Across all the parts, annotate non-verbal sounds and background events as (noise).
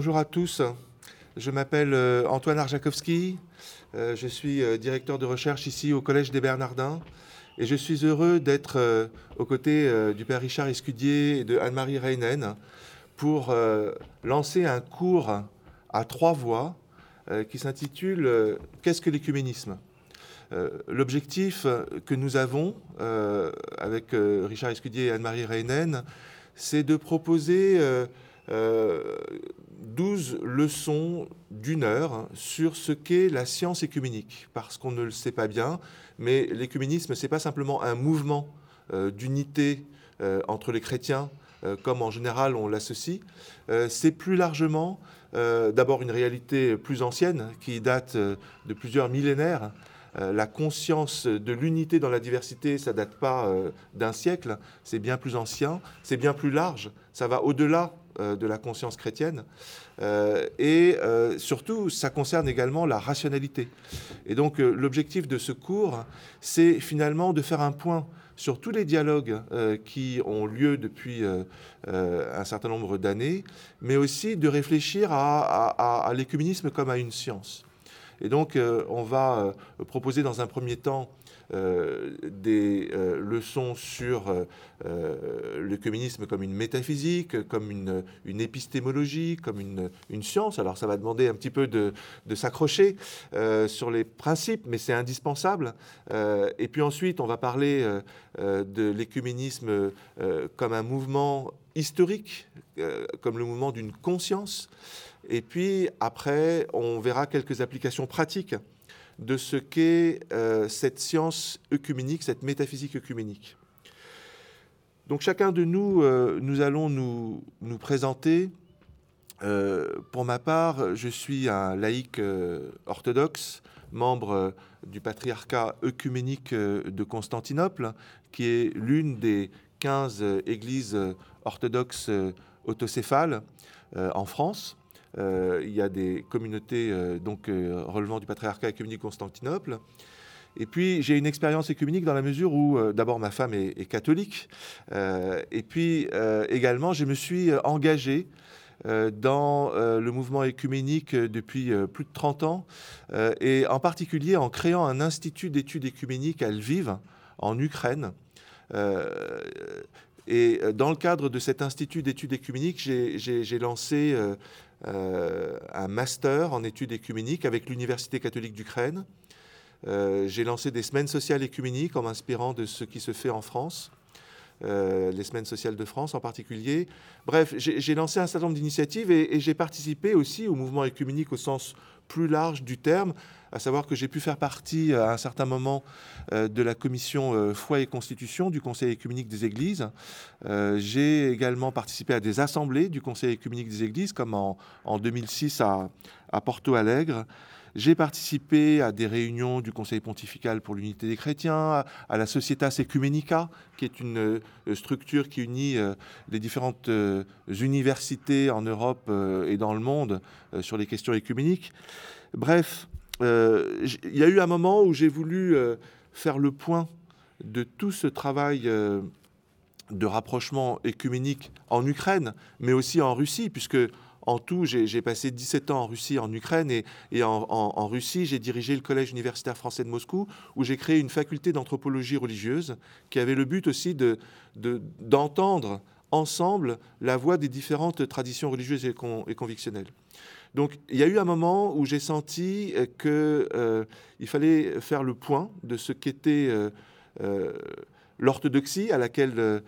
Bonjour à tous. Je m'appelle euh, Antoine Arjakovski. Euh, je suis euh, directeur de recherche ici au Collège des Bernardins. Et je suis heureux d'être aux côtés du père Richard Escudier et de Anne-Marie Reinen pour lancer un cours à trois voix qui s'intitule Qu'est-ce que l'écuménisme? L'objectif que nous avons avec Richard Escudier et Anne-Marie Reinen, c'est de proposer 12 leçons d'une heure sur ce qu'est la science écuménique, parce qu'on ne le sait pas bien, mais l'écuménisme, ce n'est pas simplement un mouvement euh, d'unité euh, entre les chrétiens, euh, comme en général on l'associe, c'est plus largement d'abord une réalité plus ancienne, qui date de plusieurs millénaires, la conscience de l'unité dans la diversité, ça date pas d'un siècle, c'est bien plus ancien, c'est bien plus large, ça va au-delà de la conscience chrétienne. Euh, et euh, surtout, ça concerne également la rationalité. Et donc, l'objectif de ce cours, c'est finalement de faire un point sur tous les dialogues qui ont lieu depuis un certain nombre d'années, mais aussi de réfléchir à, à l'écuménisme comme à une science. Et donc, on va proposer dans un premier temps euh, des euh, leçons sur euh, comme une métaphysique, comme une, épistémologie, comme une, science. Alors ça va demander un petit peu de, s'accrocher sur les principes, mais c'est indispensable. et puis ensuite, on va parler de l'écuménisme comme un mouvement historique, comme le mouvement d'une conscience. Et puis après, on verra quelques applications pratiques de ce qu'est euh, cette science œcuménique, cette métaphysique œcuménique. Donc chacun de nous, euh, nous allons nous, nous présenter. Euh, pour ma part, je suis un laïc orthodoxe, membre du patriarcat œcuménique de Constantinople, qui est l'une des 15 églises orthodoxes autocéphales en France. Euh, il y a des communautés euh, donc, euh, relevant du patriarcat écuménique Constantinople. Et puis j'ai une expérience écuménique dans la mesure où d'abord ma femme est, catholique, et puis également je me suis engagé dans le mouvement écuménique depuis plus de 30 ans, et en particulier en créant un institut d'études écuméniques à Lviv, en Ukraine. Et dans le cadre de cet institut d'études écuméniques, j'ai lancé euh, un master en études écuméniques avec l'Université catholique d'Ukraine. Euh, j'ai lancé des semaines sociales écuméniques en m'inspirant de ce qui se fait en France. Euh, les semaines sociales de France en particulier. Bref, j'ai lancé un certain nombre d'initiatives et, et j'ai participé aussi au mouvement écuménique au sens plus large du terme, à savoir que j'ai pu faire partie à un certain moment euh, de la commission euh, foi et constitution du Conseil écuménique des Églises. Euh, j'ai également participé à des assemblées du Conseil écuménique des Églises, comme en, 2006 à, Porto Alegre. J'ai participé à des réunions du Conseil pontifical pour l'unité des chrétiens, à la Societas Ecumenica, qui est une structure qui unit les différentes universités en Europe et dans le monde sur les questions écuméniques. Bref, euh, il y a eu un moment où j'ai voulu euh, faire le point de tout ce travail euh, de rapprochement écuménique en Ukraine, mais aussi en Russie, puisque en tout, j'ai passé 17 ans en Russie, en Ukraine, et, en, Russie, j'ai dirigé le Collège universitaire français de Moscou, où j'ai créé une faculté d'anthropologie religieuse qui avait le but aussi d'entendre de, ensemble la voix des différentes traditions religieuses et convictionnelles. Donc il y a eu un moment où j'ai senti euh, qu'il euh, fallait faire le point de ce qu'était euh, l'orthodoxie à laquelle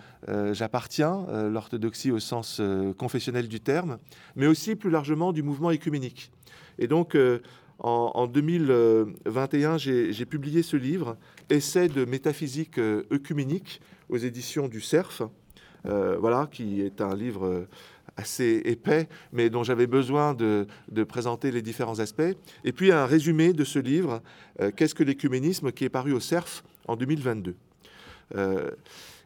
j'appartiens, l'orthodoxie au sens confessionnel du terme, mais aussi plus largement du mouvement écuménique. Et donc en, 2021, j'ai publié ce livre, Essai de métaphysique œcuménique aux éditions du CERF, voilà, qui est un livre assez épais, mais dont j'avais besoin de, présenter les différents aspects. Et puis un résumé de ce livre, euh, Qu'est-ce que l'écuménisme, qui est paru au CERF en 2022. Euh,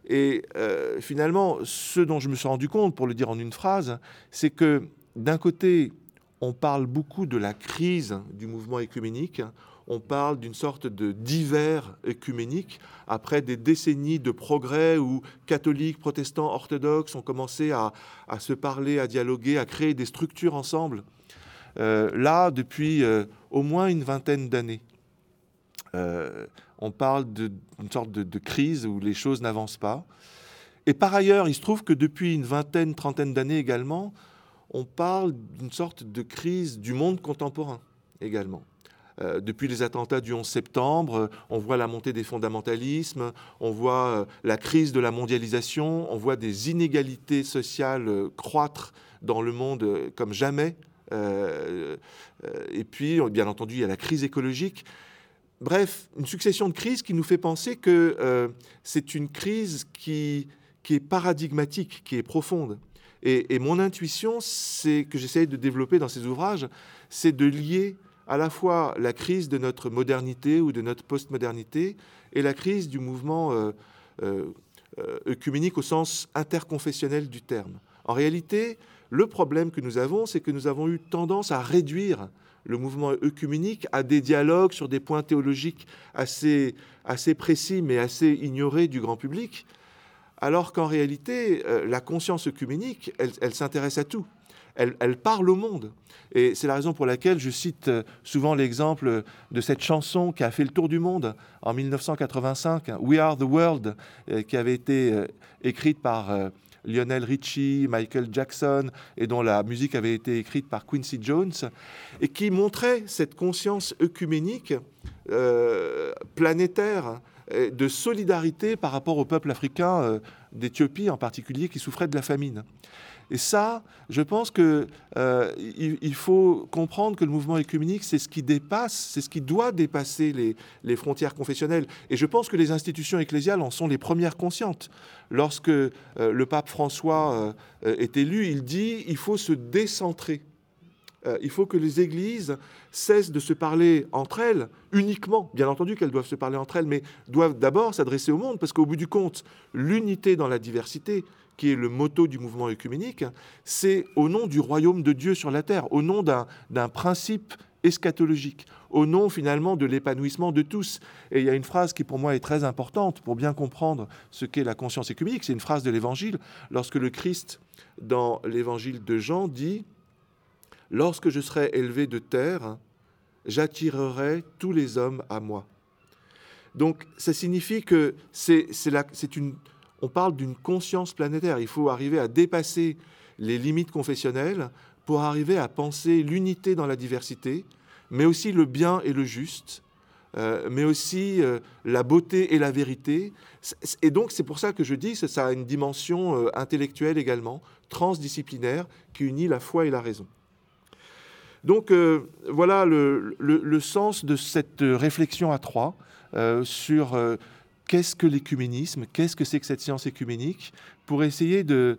et euh, finalement, ce dont je me suis rendu compte, pour le dire en une phrase, c'est que d'un côté, on parle beaucoup de la crise du mouvement écuménique, on parle d'une sorte de d'hiver œcuménique après des décennies de progrès où catholiques, protestants, orthodoxes ont commencé à, se parler, à dialoguer, à créer des structures ensemble. Euh, là, depuis euh, au moins une vingtaine d'années, euh, on parle d'une sorte de, crise où les choses n'avancent pas. Et par ailleurs, il se trouve que depuis une vingtaine, trentaine d'années également, on parle d'une sorte de crise du monde contemporain également. Euh, depuis les attentats du 11 septembre, euh, on voit la montée des fondamentalismes, on voit euh, la crise de la mondialisation, on voit des inégalités sociales croître dans le monde comme jamais. et puis, bien entendu, il y a la crise écologique. Bref, une succession de crises qui nous fait penser que c'est une crise qui, qui est paradigmatique, qui est profonde. Et, mon intuition, c'est que j'essaie de développer dans ces ouvrages, c'est de lier à la fois la crise de notre modernité ou de notre postmodernité et la crise du mouvement euh, euh, euh, œcuménique au sens interconfessionnel du terme. En réalité, le problème que nous avons, c'est que nous avons eu tendance à réduire le mouvement œcuménique à des dialogues sur des points théologiques assez, assez précis mais assez ignorés du grand public, alors qu'en réalité, la conscience œcuménique, elle s'intéresse à tout elle, parle au monde. Et c'est la raison pour laquelle je cite euh, souvent l'exemple de cette chanson qui a fait le tour du monde en 1985, We Are the World, euh, qui avait été euh, écrite par Lionel Richie, Michael Jackson, et dont la musique avait été écrite par Quincy Jones, et qui montrait cette conscience œcuménique, planétaire, de solidarité par rapport au peuple africain d'Éthiopie en particulier qui souffrait de la famine. Et ça, je pense qu'il euh, faut comprendre que le mouvement écuménique, c'est ce qui dépasse, c'est ce qui doit dépasser les, les, frontières confessionnelles. Et je pense que les institutions ecclésiales en sont les premières conscientes. Lorsque euh, le pape François euh, est élu, il dit il faut se décentrer. Il faut que les églises cessent de se parler entre elles uniquement. Bien entendu qu'elles doivent se parler entre elles, mais doivent d'abord s'adresser au monde, parce qu'au bout du compte, l'unité dans la diversité, qui est le motto du mouvement œcuménique, c'est au nom du royaume de Dieu sur la terre, au nom d'un principe eschatologique, au nom finalement de l'épanouissement de tous. Et il y a une phrase qui pour moi est très importante pour bien comprendre ce qu'est la conscience écuménique, c'est une phrase de l'Évangile, lorsque le Christ, dans l'Évangile de Jean, dit, Lorsque je serai élevé de terre, j'attirerai tous les hommes à moi. Donc ça signifie que c'est une on parle d'une conscience planétaire. Il faut arriver à dépasser les limites confessionnelles pour arriver à penser l'unité dans la diversité, mais aussi le bien et le juste, euh, mais aussi euh, la beauté et la vérité. Et donc c'est pour ça que je dis que ça a une dimension euh, intellectuelle également, transdisciplinaire, qui unit la foi et la raison. Donc voilà le, sens de cette réflexion à trois sur qu'est-ce que l'écuménisme, qu'est-ce que c'est que cette science écuménique, pour essayer de,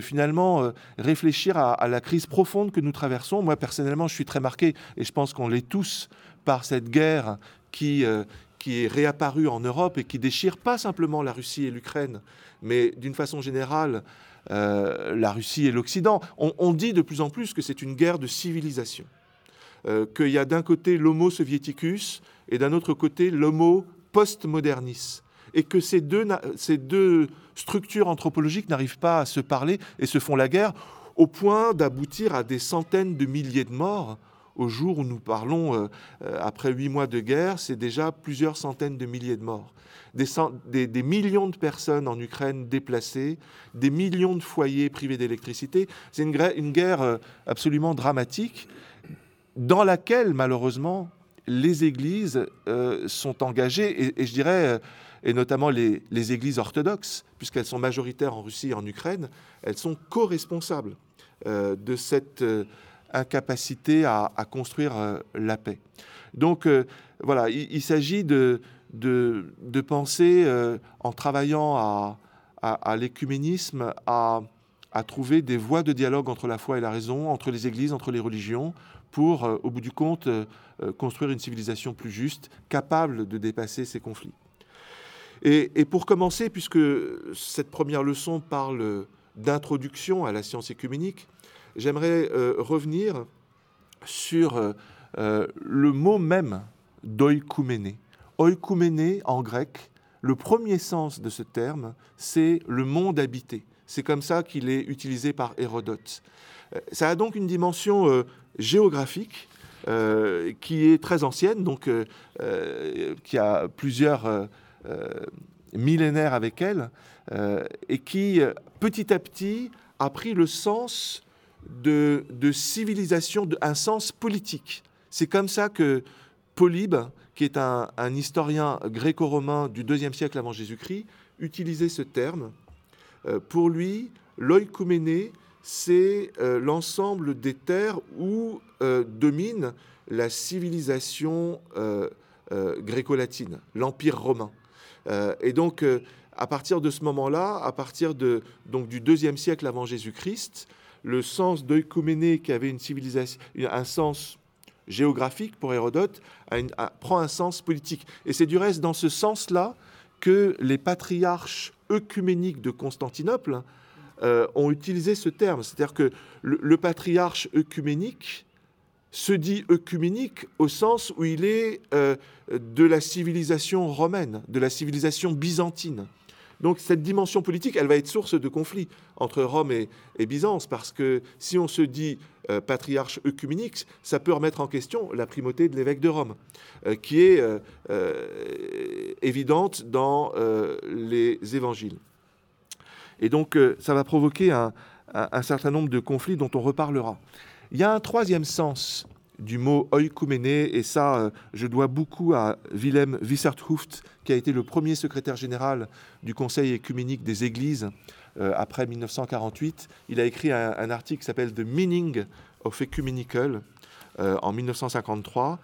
finalement euh, réfléchir à, la crise profonde que nous traversons. Moi, personnellement, je suis très marqué, et je pense qu'on l'est tous, par cette guerre qui, euh, qui est réapparue en Europe et qui déchire pas simplement la Russie et l'Ukraine, mais d'une façon générale, euh, la Russie et l'Occident. On, dit de plus en plus que c'est une guerre de civilisation. qu'il y a d'un côté l'homo soviéticus et d'un autre côté l'homo postmodernisme et que ces deux, ces deux structures anthropologiques n'arrivent pas à se parler et se font la guerre au point d'aboutir à des centaines de milliers de morts. Au jour où nous parlons, euh, euh, après huit mois de guerre, c'est déjà plusieurs centaines de milliers de morts. Des, millions de personnes en Ukraine déplacées, des millions de foyers privés d'électricité. C'est une, guerre euh, absolument dramatique dans laquelle, malheureusement, les églises sont engagées, et, je dirais, et notamment les, églises orthodoxes, puisqu'elles sont majoritaires en Russie et en Ukraine, elles sont co-responsables de cette incapacité à, construire la paix. Donc voilà, il, s'agit de, penser, en travaillant à, à, l'écuménisme, à, à trouver des voies de dialogue entre la foi et la raison, entre les églises, entre les religions, pour, au bout du compte, euh, construire une civilisation plus juste, capable de dépasser ces conflits. Et, pour commencer, puisque cette première leçon parle d'introduction à la science écuménique, j'aimerais euh, revenir sur euh, le mot même d'oikoumene. Oikoumene, en grec, le premier sens de ce terme, c'est le monde habité. C'est comme ça qu'il est utilisé par Hérodote. Euh, ça a donc une dimension euh, géographique euh, qui est très ancienne, donc qui a plusieurs millénaires avec elle, et qui petit à petit a pris le sens de, civilisation, un sens politique. C'est comme ça que Polybe, qui est un, historien gréco-romain du IIe siècle avant Jésus-Christ, utilisait ce terme. Euh, pour lui, l'oïkouméné, c'est euh, l'ensemble des terres où euh, domine la civilisation gréco-latine, l'Empire romain. et donc, à partir de ce moment-là, à partir de, donc, du deuxième siècle avant Jésus-Christ, le sens d'oïkouméné qui avait une civilisation, un sens géographique pour Hérodote, prend un sens politique. Et c'est du reste dans ce sens-là que les patriarches œcuméniques de Constantinople euh, ont utilisé ce terme. C'est-à-dire que le, patriarche œcuménique se dit œcuménique au sens où il est euh, de la civilisation romaine, de la civilisation byzantine. Donc cette dimension politique, elle va être source de conflits entre Rome et, Byzance, parce que si on se dit euh, patriarche œcuménique, ça peut remettre en question la primauté de l'évêque de Rome, euh, qui est euh, évidente dans les évangiles. Et donc ça va provoquer un, un, certain nombre de conflits dont on reparlera. Il y a un troisième sens du mot oikoumene, et ça, euh, je dois beaucoup à Willem Wisserthoeft, qui a été le premier secrétaire général du Conseil écuménique des Églises euh, après 1948. Il a écrit un, article qui s'appelle The Meaning of Ecumenical euh, en 1953.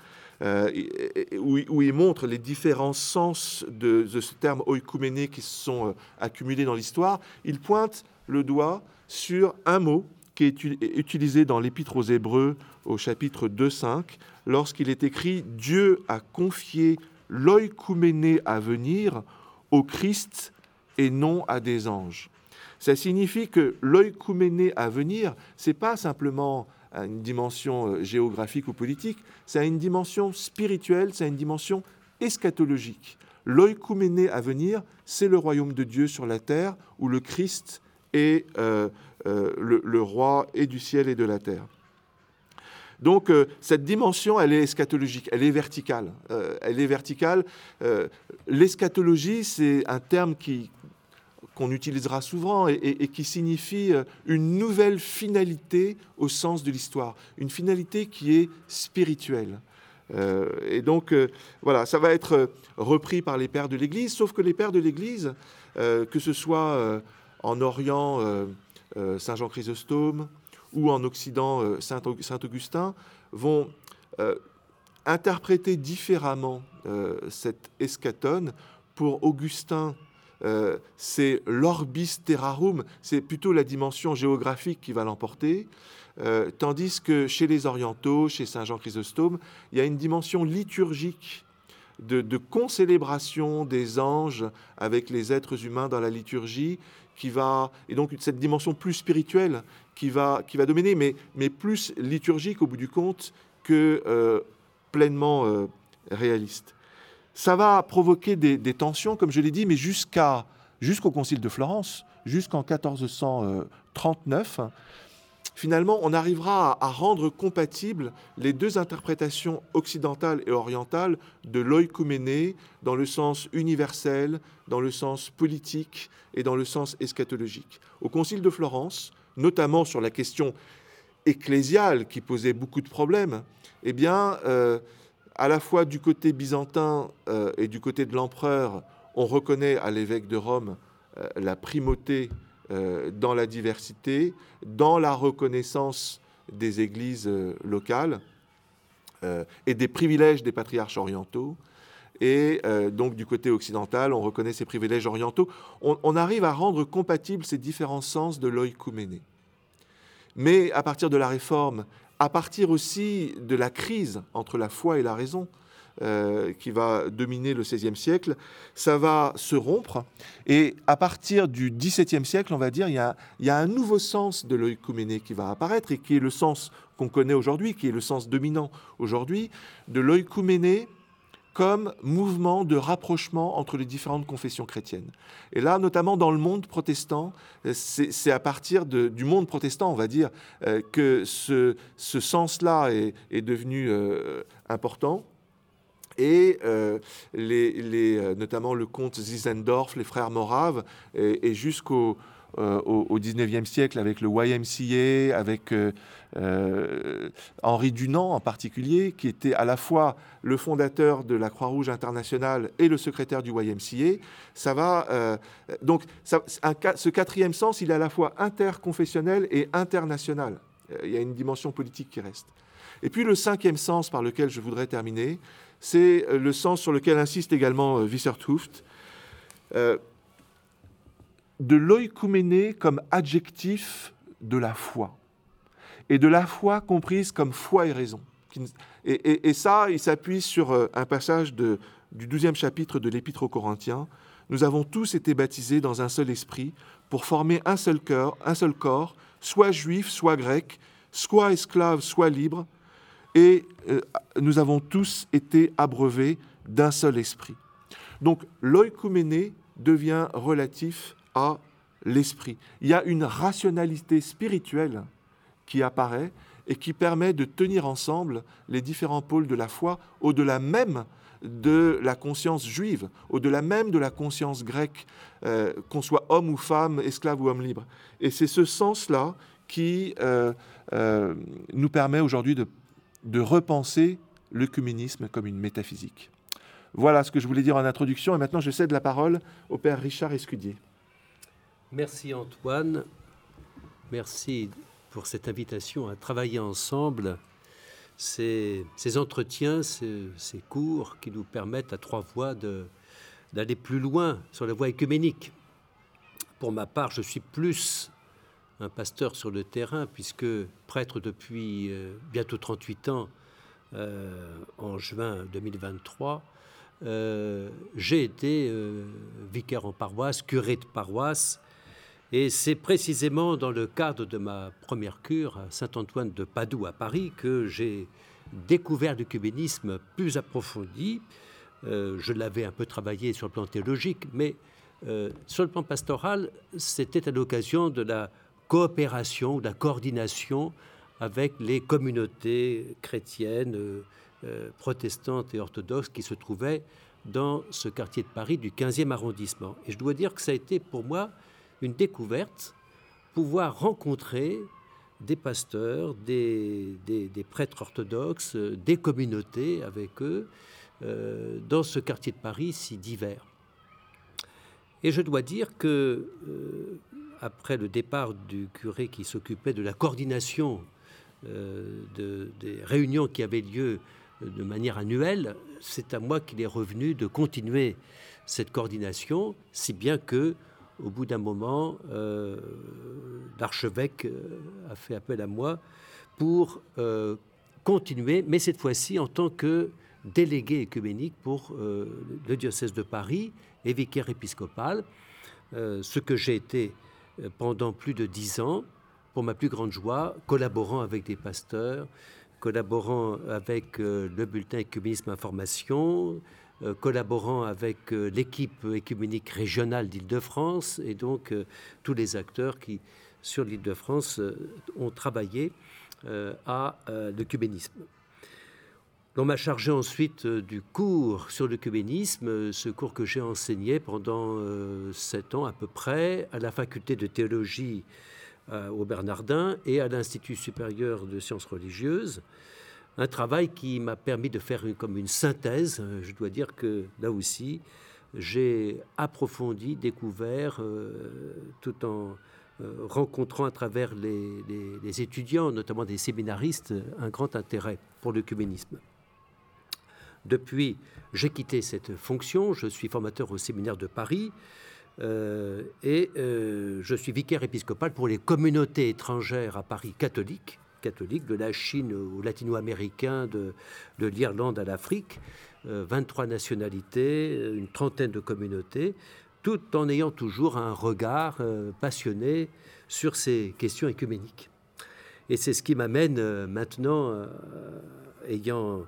où, il montre les différents sens de, ce terme oikoumene qui se sont accumulés dans l'histoire, il pointe le doigt sur un mot qui est utilisé dans l'Épître aux Hébreux au chapitre 2.5, lorsqu'il est écrit Dieu a confié l'oïkouméné à venir au Christ et non à des anges. Ça signifie que l'oïkouméné à venir, c'est pas simplement une dimension euh, géographique ou politique, ça a une dimension spirituelle, ça a une dimension eschatologique. L'oïkouméné à venir, c'est le royaume de Dieu sur la terre où le Christ est euh, euh, le, roi et du ciel et de la terre. Donc euh, cette dimension, elle est eschatologique, elle est verticale. Elle est verticale. L'eschatologie, c'est un terme qui, qu'on utilisera souvent et, qui signifie une nouvelle finalité au sens de l'histoire, une finalité qui est spirituelle. et donc, voilà, ça va être repris par les pères de l'Église, sauf que les pères de l'Église, que ce soit en Orient, euh, Saint Jean Chrysostome ou en Occident euh, Saint Augustin vont euh, interpréter différemment cette eschatone. Pour Augustin, c'est l'orbis terrarum, c'est plutôt la dimension géographique qui va l'emporter, tandis que chez les orientaux, chez Saint Jean Chrysostome, il y a une dimension liturgique de, de concélébration des anges avec les êtres humains dans la liturgie qui va, et donc cette dimension plus spirituelle qui va, qui va dominer, mais, mais plus liturgique au bout du compte que euh, pleinement euh, réaliste. Ça va provoquer des, tensions, comme je l'ai dit, mais jusqu'à, jusqu'au Concile de Florence, jusqu'en 1439, finalement, on arrivera à, rendre compatibles les deux interprétations occidentales et orientales de l'oïkouméné dans le sens universel, dans le sens politique et dans le sens eschatologique. Au Concile de Florence, notamment sur la question ecclésiale qui posait beaucoup de problèmes, eh bien, euh, à la fois du côté byzantin euh, et du côté de l'empereur, on reconnaît à l'évêque de Rome euh, la primauté dans la diversité, dans la reconnaissance des églises euh, locales euh, et des privilèges des patriarches orientaux. Et donc du côté occidental, on reconnaît ces privilèges orientaux. On, arrive à rendre compatibles ces différents sens de l'oïkouméné. Mais à partir de la réforme, à partir aussi de la crise entre la foi et la raison, euh, qui va dominer le XVIe siècle, ça va se rompre. Et à partir du XVIIe siècle, on va dire, il y a, un nouveau sens de l'oïkouméné qui va apparaître et qui est le sens qu'on connaît aujourd'hui, qui est le sens dominant aujourd'hui, de l'oïkouméné comme mouvement de rapprochement entre les différentes confessions chrétiennes. Et là, notamment dans le monde protestant, c'est à partir du monde protestant, on va dire, euh, que ce, sens-là est, devenu euh, important. Et euh, les, notamment le comte Zizendorf, les frères Moraves, et jusqu'au euh, au, XIXe siècle avec le YMCA, avec euh, euh, Henri Dunant en particulier, qui était à la fois le fondateur de la Croix-Rouge internationale et le secrétaire du YMCA. Ça va donc ce quatrième sens, il est à la fois interconfessionnel et international. Il y a une dimension politique qui reste. Et puis le cinquième sens par lequel je voudrais terminer, c'est le sens sur lequel insiste également Wissertruft de l'oïkouméné comme adjectif de la foi, et de la foi comprise comme foi et raison. Et, ça, il s'appuie sur euh, un passage du douzième chapitre de l'Épître aux Corinthiens. Nous avons tous été baptisés dans un seul esprit pour former un seul cœur, un seul corps, soit juif, soit grec, soit esclave, soit libre, et euh, nous avons tous été abreuvés d'un seul esprit. Donc l'oïkouméné devient relatif à l'esprit. Il y a une rationalité spirituelle qui apparaît et qui permet de tenir ensemble les différents pôles de la foi au-delà même de la conscience juive, au-delà même de la conscience grecque, euh, qu'on soit homme ou femme, esclave ou homme libre. Et c'est ce sens-là qui euh, nous permet aujourd'hui de, de repenser l'œcuménisme comme une métaphysique. Voilà ce que je voulais dire en introduction, et maintenant je cède la parole au père Richard Escudier. Merci Antoine. Merci pour cette invitation à travailler ensemble. Ces, entretiens, ces, cours qui nous permettent à trois voix d'aller plus loin sur la voie écuménique. Pour ma part, je suis plus pasteur sur le terrain, puisque prêtre depuis euh, bientôt 38 ans, euh, en juin 2023, euh, j'ai été vicaire en paroisse, curé de paroisse, et c'est précisément dans le cadre de ma première cure à Saint-Antoine de Padoue à Paris que j'ai découvert le cubénisme plus approfondi. Je l'avais un peu travaillé sur le plan théologique, mais sur le plan pastoral, c'était à l'occasion de la coopération, de la coordination avec les communautés chrétiennes, euh, protestantes et orthodoxes qui se trouvaient dans ce quartier de Paris du 15e arrondissement. Et je dois dire que ça a été pour moi une découverte, pouvoir rencontrer des pasteurs, des, prêtres orthodoxes, des communautés avec eux, euh, dans ce quartier de Paris si divers. Et je dois dire que, euh, après le départ du curé qui s'occupait de la coordination euh, des réunions qui avaient lieu de manière annuelle, c'est à moi qu'il est revenu de continuer cette coordination, si bien que au bout d'un moment, euh, l'archevêque euh, a fait appel à moi pour continuer, mais cette fois-ci en tant que délégué écuménique pour le diocèse de Paris et vicaire épiscopal, ce que j'ai été pendant plus de dix ans, pour ma plus grande joie, collaborant avec des pasteurs, collaborant avec le bulletin Écuménisme Information, euh, collaborant avec euh, l'équipe écuménique régionale d'Île-de-France et donc euh, tous les acteurs qui, sur l'Île-de-France, ont travaillé à l'œcuménisme. On m'a chargé ensuite du cours sur l'œcuménisme, ce cours que j'ai enseigné pendant sept ans à peu près à la faculté de théologie au Bernardin et à l'Institut supérieur de sciences religieuses un travail qui m'a permis de faire comme une synthèse. Euh, je dois dire que là aussi, j'ai approfondi, découvert, euh, tout en euh, rencontrant à travers les, étudiants, notamment des séminaristes, un grand intérêt pour l'œcuménisme. Depuis, j'ai quitté cette fonction, je suis formateur au séminaire de Paris et je suis vicaire épiscopal pour les communautés étrangères à Paris catholiques catholiques, de la Chine aux latino-américains, de, l'Irlande à l'Afrique, 23 euh, nationalités, euh, une trentaine de communautés, tout en ayant toujours un regard euh, passionné sur ces questions écuméniques. Et c'est ce qui m'amène maintenant, ayant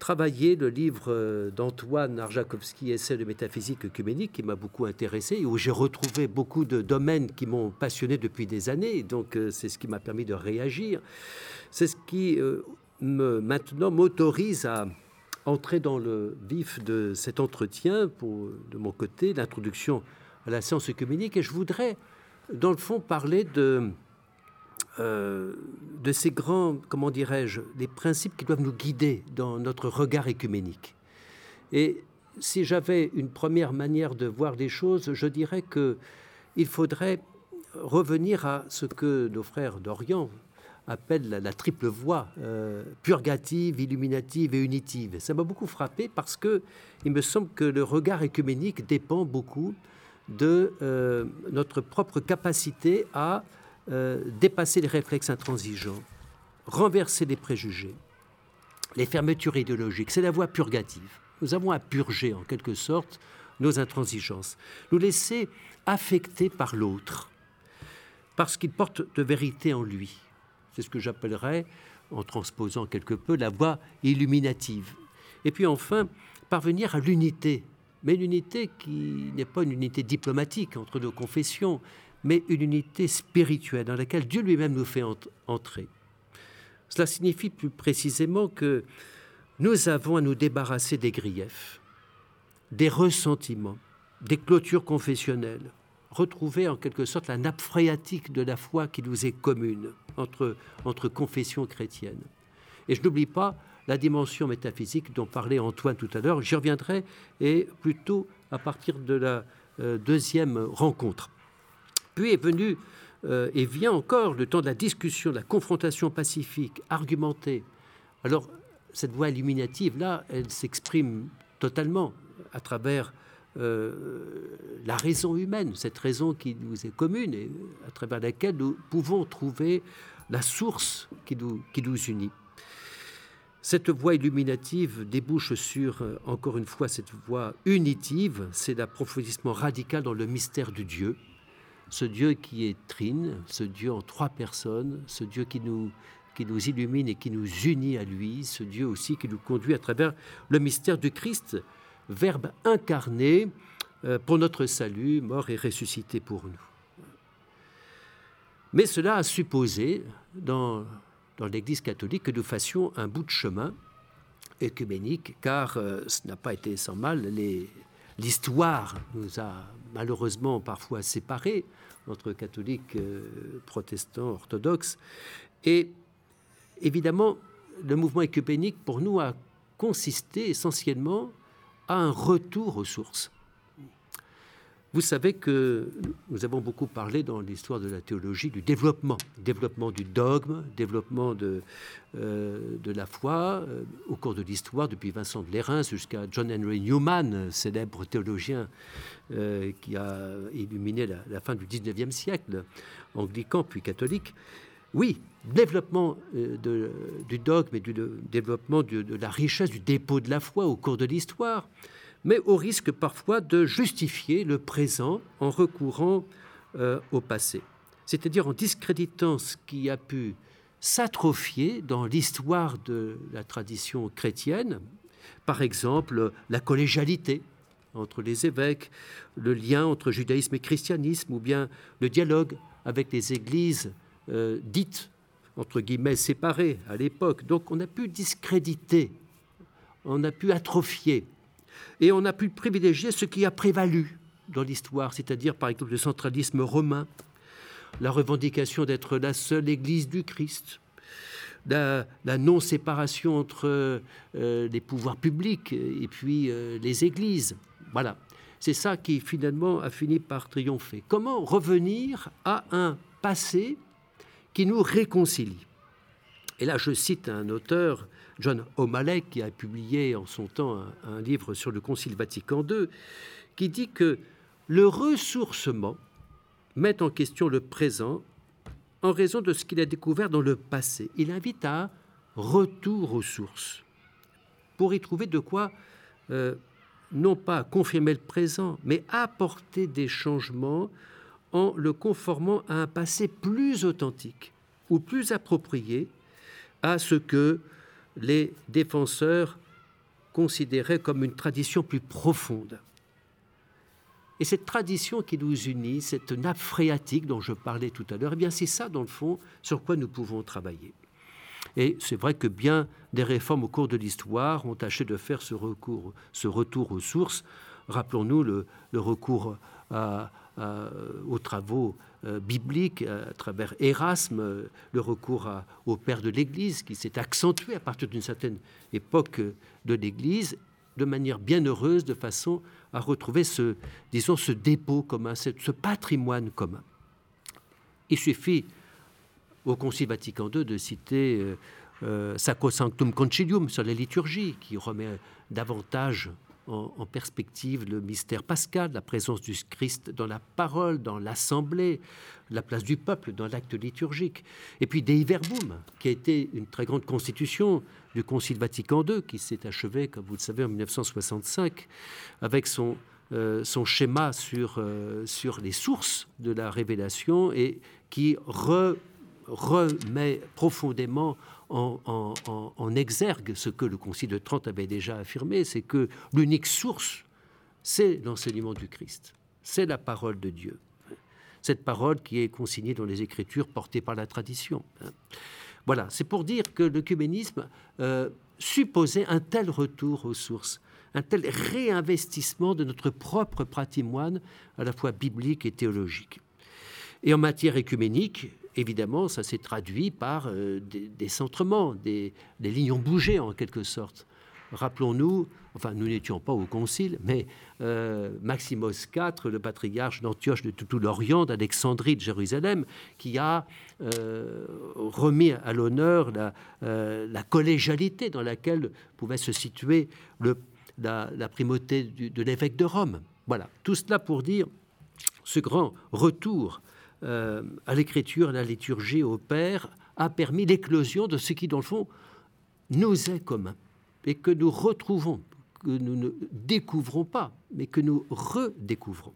travaillé le livre d'Antoine Arjakovski, Essai de métaphysique œcuménique, qui m'a beaucoup intéressé où j'ai retrouvé beaucoup de domaines qui m'ont passionné depuis des années. Donc, c'est ce qui m'a permis de réagir. C'est ce qui me, maintenant m'autorise à entrer dans le vif de cet entretien, de mon côté, l'introduction à la science œcuménique. Et je voudrais, dans le fond, parler de, euh, de ces grands, comment dirais-je, les principes qui doivent nous guider dans notre regard écuménique. Et si j'avais une première manière de voir les choses, je dirais que il faudrait revenir à ce que nos frères d'Orient appelle la, triple voie, euh, purgative, illuminative et unitive. Ça m'a beaucoup frappé parce que il me semble que le regard écuménique dépend beaucoup de euh, notre propre capacité à euh, dépasser les réflexes intransigeants, renverser les préjugés, les fermetures idéologiques. C'est la voie purgative. Nous avons à purger en quelque sorte nos intransigences, nous laisser affecter par l'autre, parce qu'il porte de vérité en lui. C'est ce que j'appellerais, en transposant quelque peu, la voie illuminative. Et puis enfin, parvenir à l'unité, mais l'unité qui n'est pas une unité diplomatique entre nos confessions, mais une unité spirituelle dans laquelle Dieu lui-même nous fait entrer. Cela signifie plus précisément que nous avons à nous débarrasser des griefs, des ressentiments, des clôtures confessionnelles, retrouver en quelque sorte la nappe phréatique de la foi qui nous est commune entre, entre confessions chrétiennes. Et je n'oublie pas la dimension métaphysique dont parlait Antoine tout à l'heure. J'y reviendrai et plutôt à partir de la euh, deuxième rencontre. Puis est venu euh, et vient encore le temps de la discussion, de la confrontation pacifique, argumentée. Alors, cette voie illuminative, là, elle s'exprime totalement à travers euh, la raison humaine, cette raison qui nous est commune et à travers laquelle nous pouvons trouver la source qui nous, unit. Cette voie illuminative débouche sur, euh, encore une fois, cette voie unitive, c'est l'approfondissement radical dans le mystère du Dieu, ce Dieu qui est trine, ce Dieu en trois personnes, ce Dieu qui nous, illumine et qui nous unit à lui, ce Dieu aussi qui nous conduit à travers le mystère du Christ, Verbe incarné euh, pour notre salut, mort et ressuscité pour nous. Mais cela a supposé, dans, dans l'Église catholique, que nous fassions un bout de chemin écuménique, car euh, ce n'a pas été sans mal. L'histoire nous a malheureusement parfois séparés entre catholiques, euh, protestants, orthodoxes. Et évidemment, le mouvement écuménique, pour nous, a consisté essentiellement un retour aux sources. Vous savez que nous avons beaucoup parlé dans l'histoire de la théologie du développement, développement du dogme, développement de, euh, de la foi euh, au cours de l'histoire, depuis Vincent de Lérins jusqu'à John Henry Newman, célèbre théologien euh, qui a illuminé la, fin du 19e siècle, anglican puis catholique. Oui, développement du dogme et du développement de, la richesse du dépôt de la foi au cours de l'histoire mais au risque parfois de justifier le présent en recourant euh, au passé, c'est-à-dire en discréditant ce qui a pu s'atrophier dans l'histoire de la tradition chrétienne, par exemple la collégialité entre les évêques, le lien entre judaïsme et christianisme, ou bien le dialogue avec les églises euh, dites, entre guillemets, séparées à l'époque. Donc on a pu discréditer, on a pu atrophier et on a pu privilégier ce qui a prévalu dans l'histoire, c'est-à-dire par exemple le centralisme romain, la revendication d'être la seule Église du Christ, la, non-séparation entre euh, les pouvoirs publics et puis euh, les Églises. Voilà. C'est ça qui finalement a fini par triompher. Comment revenir à un passé qui nous réconcilie? Et là, je cite un auteur John O'Malley, qui a publié en son temps un, livre sur le Concile Vatican II, qui dit que le ressourcement met en question le présent en raison de ce qu'il a découvert dans le passé. Il invite à retour aux sources pour y trouver de quoi euh, non pas confirmer le présent, mais apporter des changements en le conformant à un passé plus authentique ou plus approprié à ce que les défenseurs considérée comme une tradition plus profonde. Et cette tradition qui nous unit, cette nappe phréatique dont je parlais tout à l'heure, eh bien c'est ça, dans le fond, sur quoi nous pouvons travailler. Et c'est vrai que bien des réformes au cours de l'histoire ont tâché de faire ce, recours, ce retour aux sources. Rappelons-nous le, recours aux travaux euh, bibliques à travers Erasme, le recours au Père de l'Église qui s'est accentué à partir d'une certaine époque de l'Église de manière bien heureuse, de façon à retrouver ce, disons, ce dépôt commun, ce, patrimoine commun. Il suffit au Concile Vatican II de citer euh, euh, Sacrosanctum Concilium sur la liturgie, qui remet davantage en, perspective le mystère pascal, la présence du Christ dans la parole, dans l'assemblée, la place du peuple dans l'acte liturgique. Et puis Dei Verbum, qui a été une très grande constitution du Concile Vatican II, qui s'est achevé, comme vous le savez, en 1965, avec son, euh, schéma euh, sur les sources de la révélation et qui remet profondément en, exergue ce que le Concile de Trente avait déjà affirmé, c'est que l'unique source, c'est l'enseignement du Christ, c'est la parole de Dieu. Cette parole qui est consignée dans les Écritures portées par la tradition. Voilà, c'est pour dire que l'œcuménisme euh, supposait un tel retour aux sources, un tel réinvestissement de notre propre patrimoine, à la fois biblique et théologique. Et en matière écuménique, évidemment, ça s'est traduit par euh, des, centrements, des, lignes ont bougé en quelque sorte. Rappelons-nous, enfin nous n'étions pas au concile, mais euh, Maximos IV, le patriarche d'Antioche de tout l'Orient, d'Alexandrie, de Jérusalem, qui a euh, remis à l'honneur la, collégialité dans laquelle pouvait se situer la, primauté de l'évêque de Rome. Voilà, tout cela pour dire ce grand retour euh, à l'écriture, à la liturgie, au Père, a permis l'éclosion de ce qui, dans le fond, nous est commun et que nous retrouvons, que nous ne découvrons pas, mais que nous redécouvrons.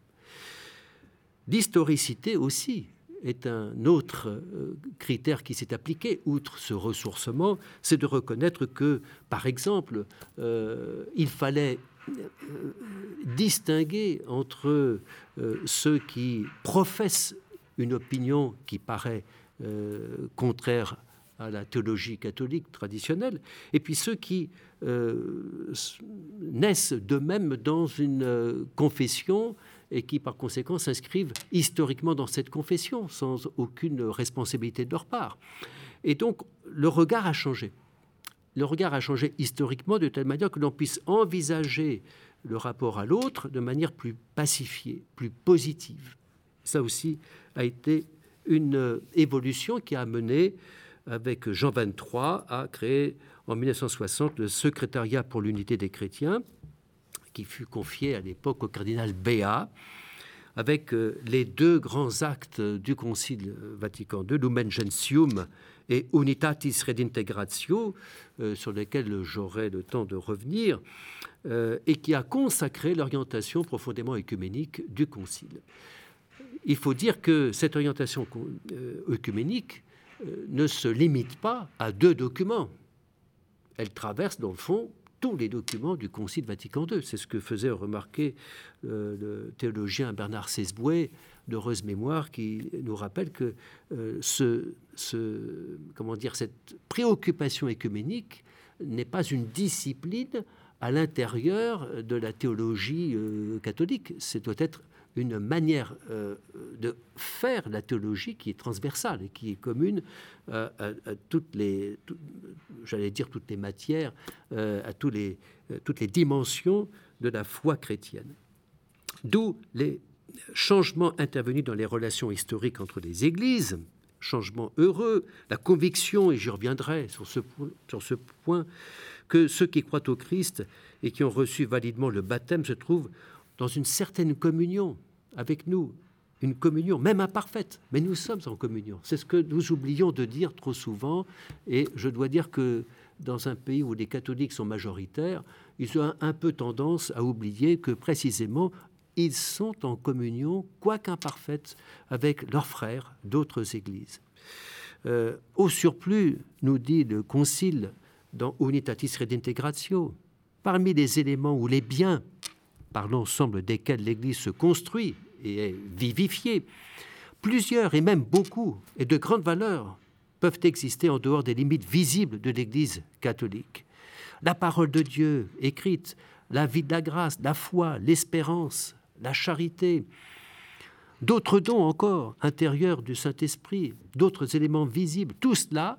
L'historicité aussi est un autre euh, critère qui s'est appliqué, outre ce ressourcement, c'est de reconnaître que, par exemple, euh, il fallait distinguer entre ceux qui professent une opinion qui paraît euh, contraire à la théologie catholique traditionnelle, et puis ceux qui euh, naissent d'eux-mêmes dans une euh, confession et qui par conséquent s'inscrivent historiquement dans cette confession sans aucune responsabilité de leur part. Et donc le regard a changé. Le regard a changé historiquement de telle manière que l'on puisse envisager le rapport à l'autre de manière plus pacifiée, plus positive. Ça aussi a été une évolution qui a mené avec Jean XXIII à créer en 1960 le secrétariat pour l'unité des chrétiens, qui fut confié à l'époque au cardinal Béat, avec euh, les deux grands actes du Concile Vatican II, Lumen Gentium et Unitatis Redintegratio, euh, sur lesquels j'aurai le temps de revenir, euh, et qui a consacré l'orientation profondément écuménique du Concile il faut dire que cette orientation euh, œcuménique euh, ne se limite pas à deux documents. Elle traverse, dans le fond, tous les documents du Concile Vatican II. C'est ce que faisait remarquer euh, le théologien Bernard Sesboué, d'heureuse mémoire, qui nous rappelle que cette préoccupation écuménique n'est pas une discipline à l'intérieur de la théologie catholique. Une manière euh, de faire la théologie qui est transversale et qui est commune euh, à, toutes les, j'allais dire toutes les matières, euh, à tous les, toutes les dimensions de la foi chrétienne. D'où les changements intervenus dans les relations historiques entre les églises, changements heureux, la conviction, et j'y reviendrai sur ce, sur ce point, que ceux qui croient au Christ et qui ont reçu validement le baptême se trouvent dans une certaine communion avec nous, une communion, même imparfaite, mais nous sommes en communion. C'est ce que nous oublions de dire trop souvent, et je dois dire que dans un pays où les catholiques sont majoritaires, ils ont un peu tendance à oublier que précisément ils sont en communion, quoique imparfaite, avec leurs frères d'autres églises. Euh, au surplus, nous dit le Concile dans Unitatis Redintegratio, parmi les éléments ou les biens par l'ensemble desquels l'Église se construit et est vivifiée, plusieurs et même beaucoup et de grandes valeurs peuvent exister en dehors des limites visibles de l'Église catholique. La parole de Dieu écrite, la vie de la grâce, la foi, l'espérance, la charité, d'autres dons encore intérieurs du Saint-Esprit, d'autres éléments visibles, tout cela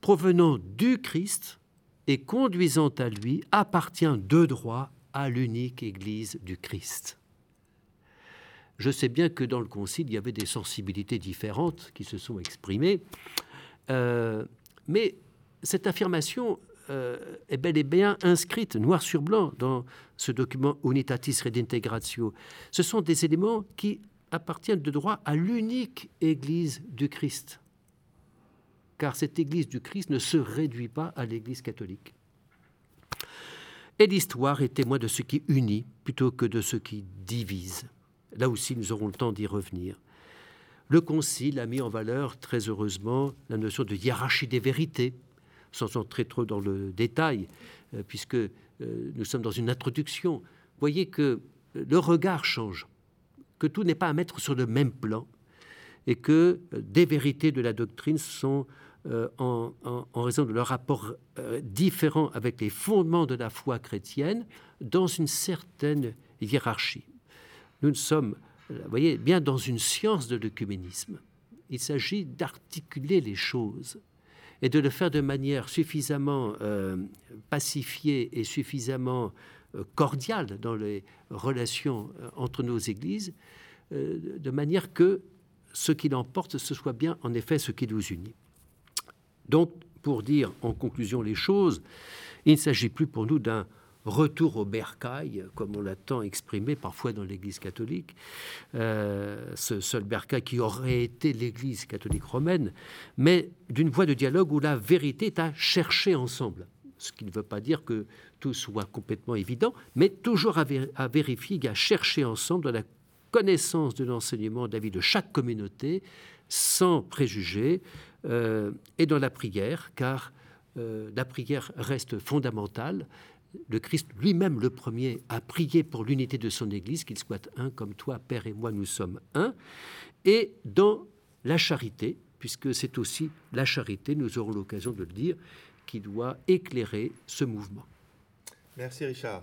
provenant du Christ et conduisant à lui appartient de droit à l'unique Église du Christ. Je sais bien que dans le Concile, il y avait des sensibilités différentes qui se sont exprimées, euh, mais cette affirmation euh, est bel et bien inscrite noir sur blanc dans ce document Unitatis Redintegratio. Ce sont des éléments qui appartiennent de droit à l'unique Église du Christ, car cette Église du Christ ne se réduit pas à l'Église catholique. Et l'histoire est témoin de ce qui unit plutôt que de ce qui divise. Là aussi, nous aurons le temps d'y revenir. Le Concile a mis en valeur, très heureusement, la notion de hiérarchie des vérités, sans entrer trop dans le détail, euh, puisque euh, nous sommes dans une introduction. Voyez que le regard change, que tout n'est pas à mettre sur le même plan, et que euh, des vérités de la doctrine sont euh, en, raison de leur rapport euh, différent avec les fondements de la foi chrétienne dans une certaine hiérarchie. Nous sommes, euh, vous voyez, bien dans une science de l'œcuménisme. Il s'agit d'articuler les choses et de le faire de manière suffisamment pacifiée et suffisamment cordiale dans les relations entre nos églises, de manière que ce qui l'emporte, ce soit bien en effet ce qui nous unit. Donc, pour dire en conclusion les choses, il ne s'agit plus pour nous d'un retour au bercail, comme on l'a tant exprimé parfois dans l'Église catholique, euh, ce seul bercail qui aurait été l'Église catholique romaine, mais d'une voie de dialogue où la vérité est à chercher ensemble. Ce qui ne veut pas dire que tout soit complètement évident, mais toujours à, vérifier à chercher ensemble la connaissance de l'enseignement de la vie de chaque communauté, sans préjugés, euh, et dans la prière, car euh, la prière reste fondamentale. Le Christ lui-même, le premier, a prié pour l'unité de son Église, qu'il soit un comme toi, Père et moi, nous sommes un. Et dans la charité, puisque c'est aussi la charité, nous aurons l'occasion de le dire, qui doit éclairer ce mouvement. Merci Richard.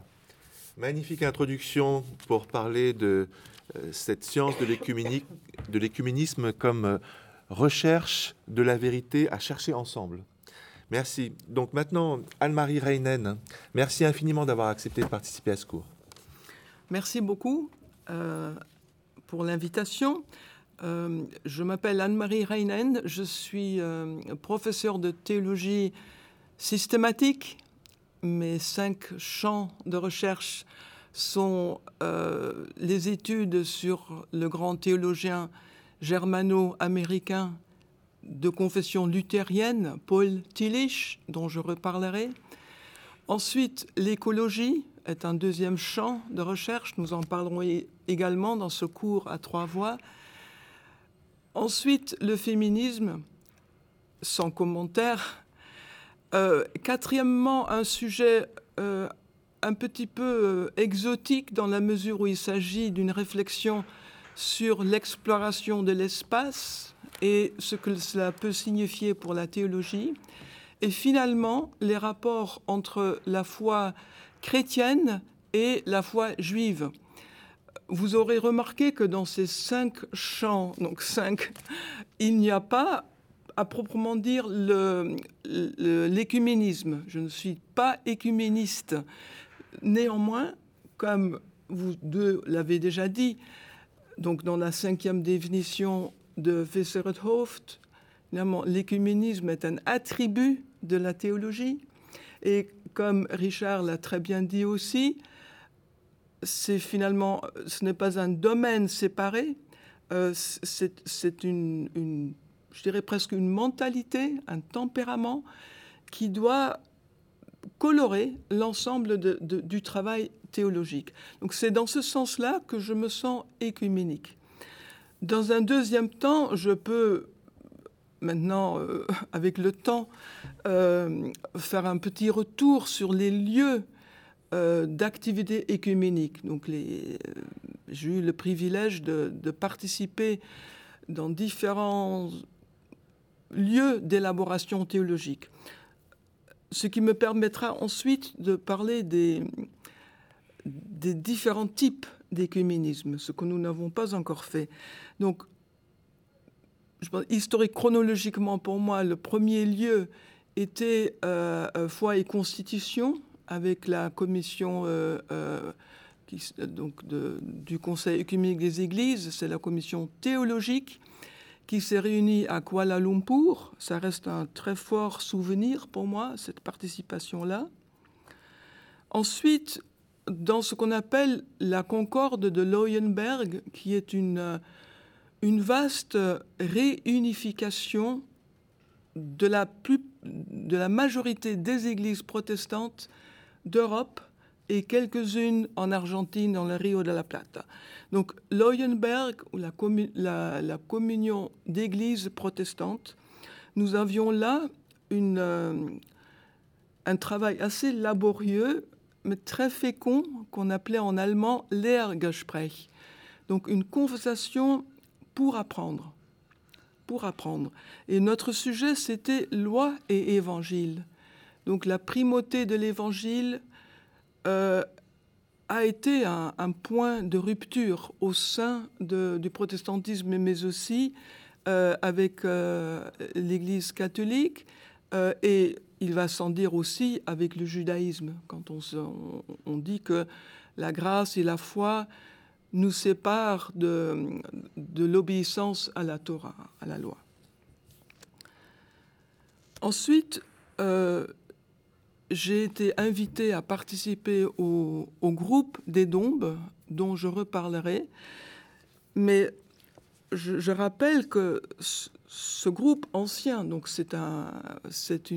Magnifique introduction pour parler de euh, cette science de l'écuménisme comme recherche de la vérité à chercher ensemble. Merci. Donc maintenant, Anne-Marie Reinen, merci infiniment d'avoir accepté de participer à ce cours. Merci beaucoup euh, pour l'invitation. Euh, je m'appelle Anne-Marie Reinen, je suis euh, professeur de théologie systématique. Mes cinq champs de recherche sont les études sur le grand théologien germano-américain de confession luthérienne, Paul Tillich, dont je reparlerai. Ensuite, l'écologie est un deuxième champ de recherche. Nous en parlerons également dans ce cours à trois voix. Ensuite, le féminisme, sans commentaire. Euh, quatrièmement, un sujet euh, un petit peu euh, exotique dans la mesure où il s'agit d'une réflexion sur l'exploration de l'espace et ce que cela peut signifier pour la théologie, et finalement les rapports entre la foi chrétienne et la foi juive. Vous aurez remarqué que dans ces cinq champs, donc cinq, il n'y a pas à proprement dire l'écuménisme. Je ne suis pas écuméniste. Néanmoins, comme vous deux l'avez déjà dit, donc dans la cinquième définition de Visserthoft, l'écuménisme est un attribut de la théologie. Et comme Richard l'a très bien dit aussi, c'est finalement, ce n'est pas un domaine séparé, euh, c'est une, je dirais presque une mentalité, un tempérament qui doit colorer l'ensemble du travail Donc c'est dans ce sens-là que je me sens écuménique. Dans un deuxième temps, je peux maintenant, euh, (laughs) avec le temps, euh, faire un petit retour sur les lieux euh, d'activités écuméniques. Donc, j'ai eu le privilège de, participer dans différents lieux d'élaboration théologique. Ce qui me permettra ensuite de parler des, des différents types d'écuménisme, ce que nous n'avons pas encore fait. Donc, je pense, historique chronologiquement pour moi, le premier lieu était euh, euh, foi et constitution avec la commission euh, donc du Conseil œcuménique des Églises, c'est la commission théologique qui s'est réunie à Kuala Lumpur. Ça reste un très fort souvenir pour moi, cette participation-là. Ensuite, dans ce qu'on appelle la concorde de Leuenberg, qui est une, une vaste réunification de la, plus, de la majorité des églises protestantes d'Europe et quelques-unes en Argentine, dans le Rio de la Plata. Donc Leuenberg, ou la, la, communion d'églises protestantes, nous avions là une, euh, un travail assez laborieux très fécond qu'on appelait en allemand Lehrgespräch. Donc une conversation pour apprendre. Pour apprendre. Et notre sujet, c'était loi et évangile. Donc la primauté de l'évangile euh, a été un, point de rupture au sein du protestantisme, mais aussi euh, avec euh, l'Église catholique. Et il va sans dire aussi avec le judaïsme, quand on, dit que la grâce et la foi nous séparent de, l'obéissance à la Torah, à la loi. Ensuite, euh, j'ai été invité à participer au, groupe des Dombes, dont je reparlerai. Mais je rappelle que ce groupe ancien, donc c'est un, c'est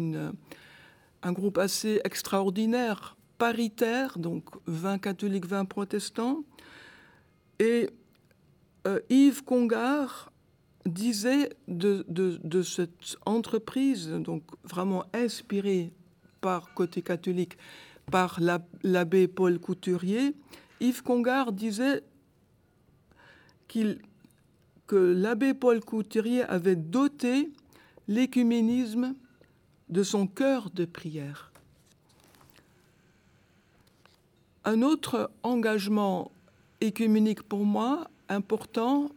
groupe assez extraordinaire, paritaire, donc 20 catholiques, 20 protestants. Et euh, Yves Congar disait de, cette entreprise, donc vraiment inspirée par côté catholique, par l'abbé Paul Couturier, Yves Congar disait qu'il que l'abbé Paul Couturier avait doté l'écuménisme de son cœur de prière. Un autre engagement écuménique pour moi important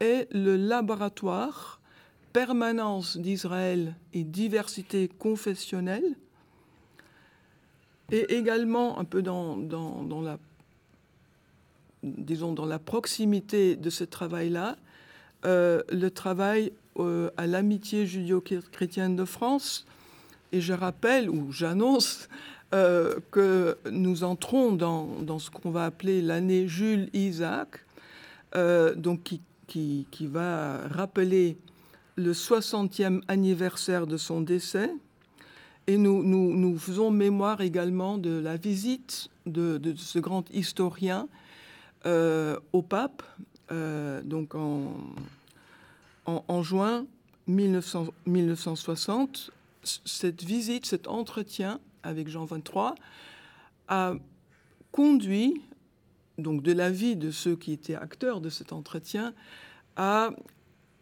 est le laboratoire permanence d'Israël et diversité confessionnelle et également un peu dans, dans, dans la disons dans la proximité de ce travail-là, le travail euh, à l'amitié judéo-chrétienne de France. Et je rappelle ou j'annonce euh, que nous entrons dans, dans ce qu'on va appeler l'année Jules Isaac, donc qui, qui, qui, va rappeler le 60e anniversaire de son décès. Et nous, nous, nous faisons mémoire également de la visite de, de ce grand historien au pape euh, donc en, juin 1960, cette visite, cet entretien avec Jean 23 a conduit, donc de l'avis de ceux qui étaient acteurs de cet entretien, à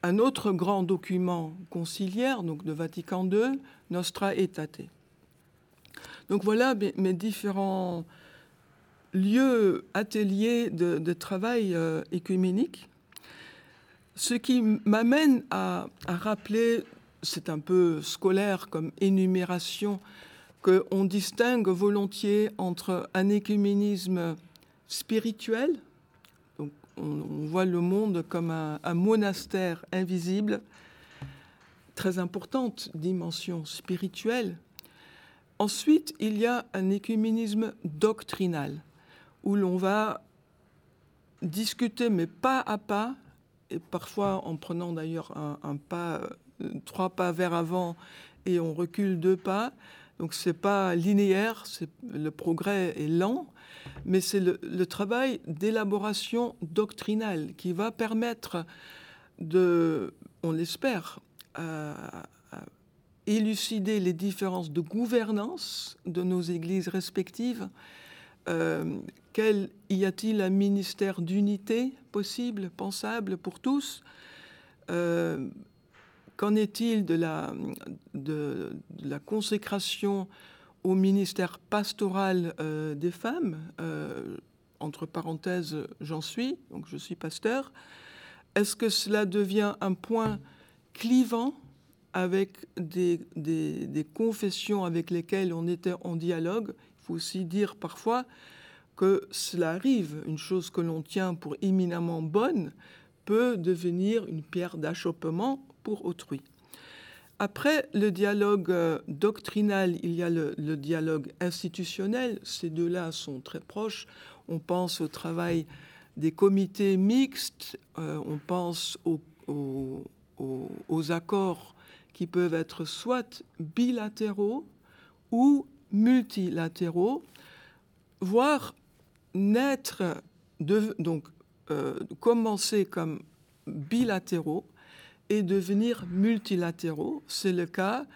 un autre grand document conciliaire, donc de Vatican II, Nostra Aetate. Donc voilà mes différents lieu, atelier de, travail euh, écuménique. Ce qui m'amène à, rappeler, c'est un peu scolaire comme énumération, qu'on distingue volontiers entre un écuménisme spirituel, donc on, voit le monde comme un, un, monastère invisible, très importante dimension spirituelle. Ensuite, il y a un écuménisme doctrinal où l'on va discuter, mais pas à pas, et parfois en prenant d'ailleurs un, pas, euh, trois pas vers avant et on recule deux pas. Donc c'est pas linéaire, le progrès est lent, mais c'est le, travail d'élaboration doctrinale qui va permettre de, on l'espère, élucider les différences de gouvernance de nos églises respectives, euh, quel, y a-t-il un ministère d'unité possible, pensable pour tous euh, Qu'en est-il de la, consécration au ministère pastoral euh, des femmes Entre parenthèses, j'en suis, donc je suis pasteur. Est-ce que cela devient un point clivant avec des, confessions avec lesquelles on était en dialogue faut aussi dire parfois que cela arrive. Une chose que l'on tient pour éminemment bonne peut devenir une pierre d'achoppement pour autrui. Après le dialogue euh, doctrinal, il y a le, dialogue institutionnel. Ces deux-là sont très proches. On pense au travail des comités mixtes, euh, on pense aux, aux accords qui peuvent être soit bilatéraux ou multilatéraux, voire naître, donc euh, commencer comme bilatéraux et devenir multilatéraux. C'est le cas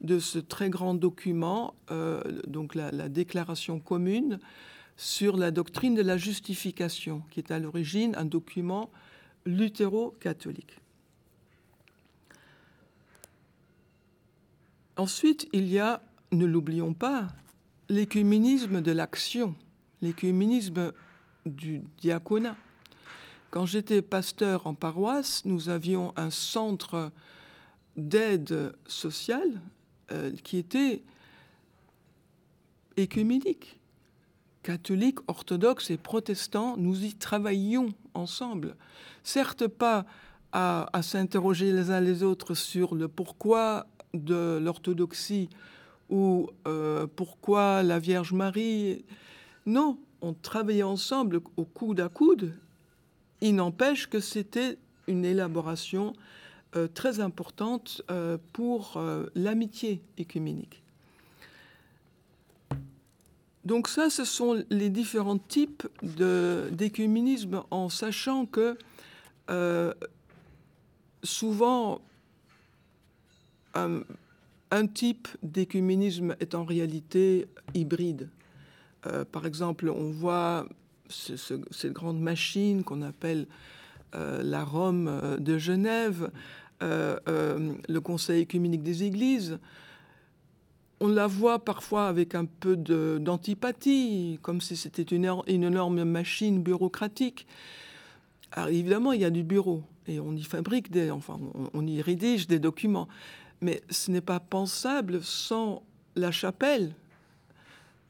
de ce très grand document, euh, donc la, déclaration commune sur la doctrine de la justification, qui est à l'origine un document luthéro-catholique. Ensuite, il y a ne l'oublions pas, l'écuménisme de l'action, l'écuménisme du diaconat. Quand j'étais pasteur en paroisse, nous avions un centre d'aide sociale euh, qui était écuménique. Catholiques, orthodoxes et protestants, nous y travaillions ensemble. Certes pas à s'interroger les uns les autres sur le pourquoi de l'orthodoxie ou euh, pourquoi la Vierge Marie? Non, on travaillait ensemble au coude à coude. Il n'empêche que c'était une élaboration euh, très importante euh, pour l'amitié écuménique. Donc ça, ce sont les différents types d'écuménisme en sachant que souvent un type d'écuménisme est en réalité hybride. Euh, par exemple, on voit cette grande machine qu'on appelle euh, la Rome euh, de Genève, le Conseil écuménique des Églises. On la voit parfois avec un peu d'antipathie, comme si c'était une, énorme machine bureaucratique. Alors évidemment, il y a du bureau et on y fabrique des, enfin, on y rédige des documents mais ce n'est pas pensable sans la chapelle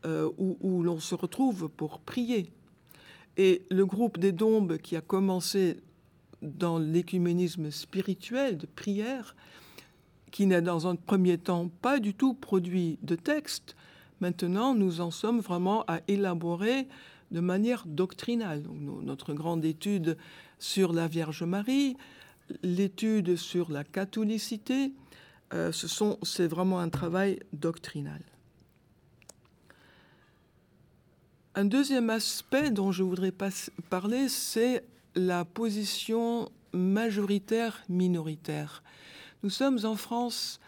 euh, où, l'on se retrouve pour prier. Et le groupe des Dombes qui a commencé dans l'écuménisme spirituel de prière, qui n'a dans un premier temps pas du tout produit de texte, maintenant nous en sommes vraiment à élaborer de manière doctrinale. notre grande étude sur la Vierge Marie, l'étude sur la catholicité, euh, c'est vraiment un travail doctrinal. Un deuxième aspect dont je voudrais parler, c'est la position majoritaire-minoritaire. Nous sommes en France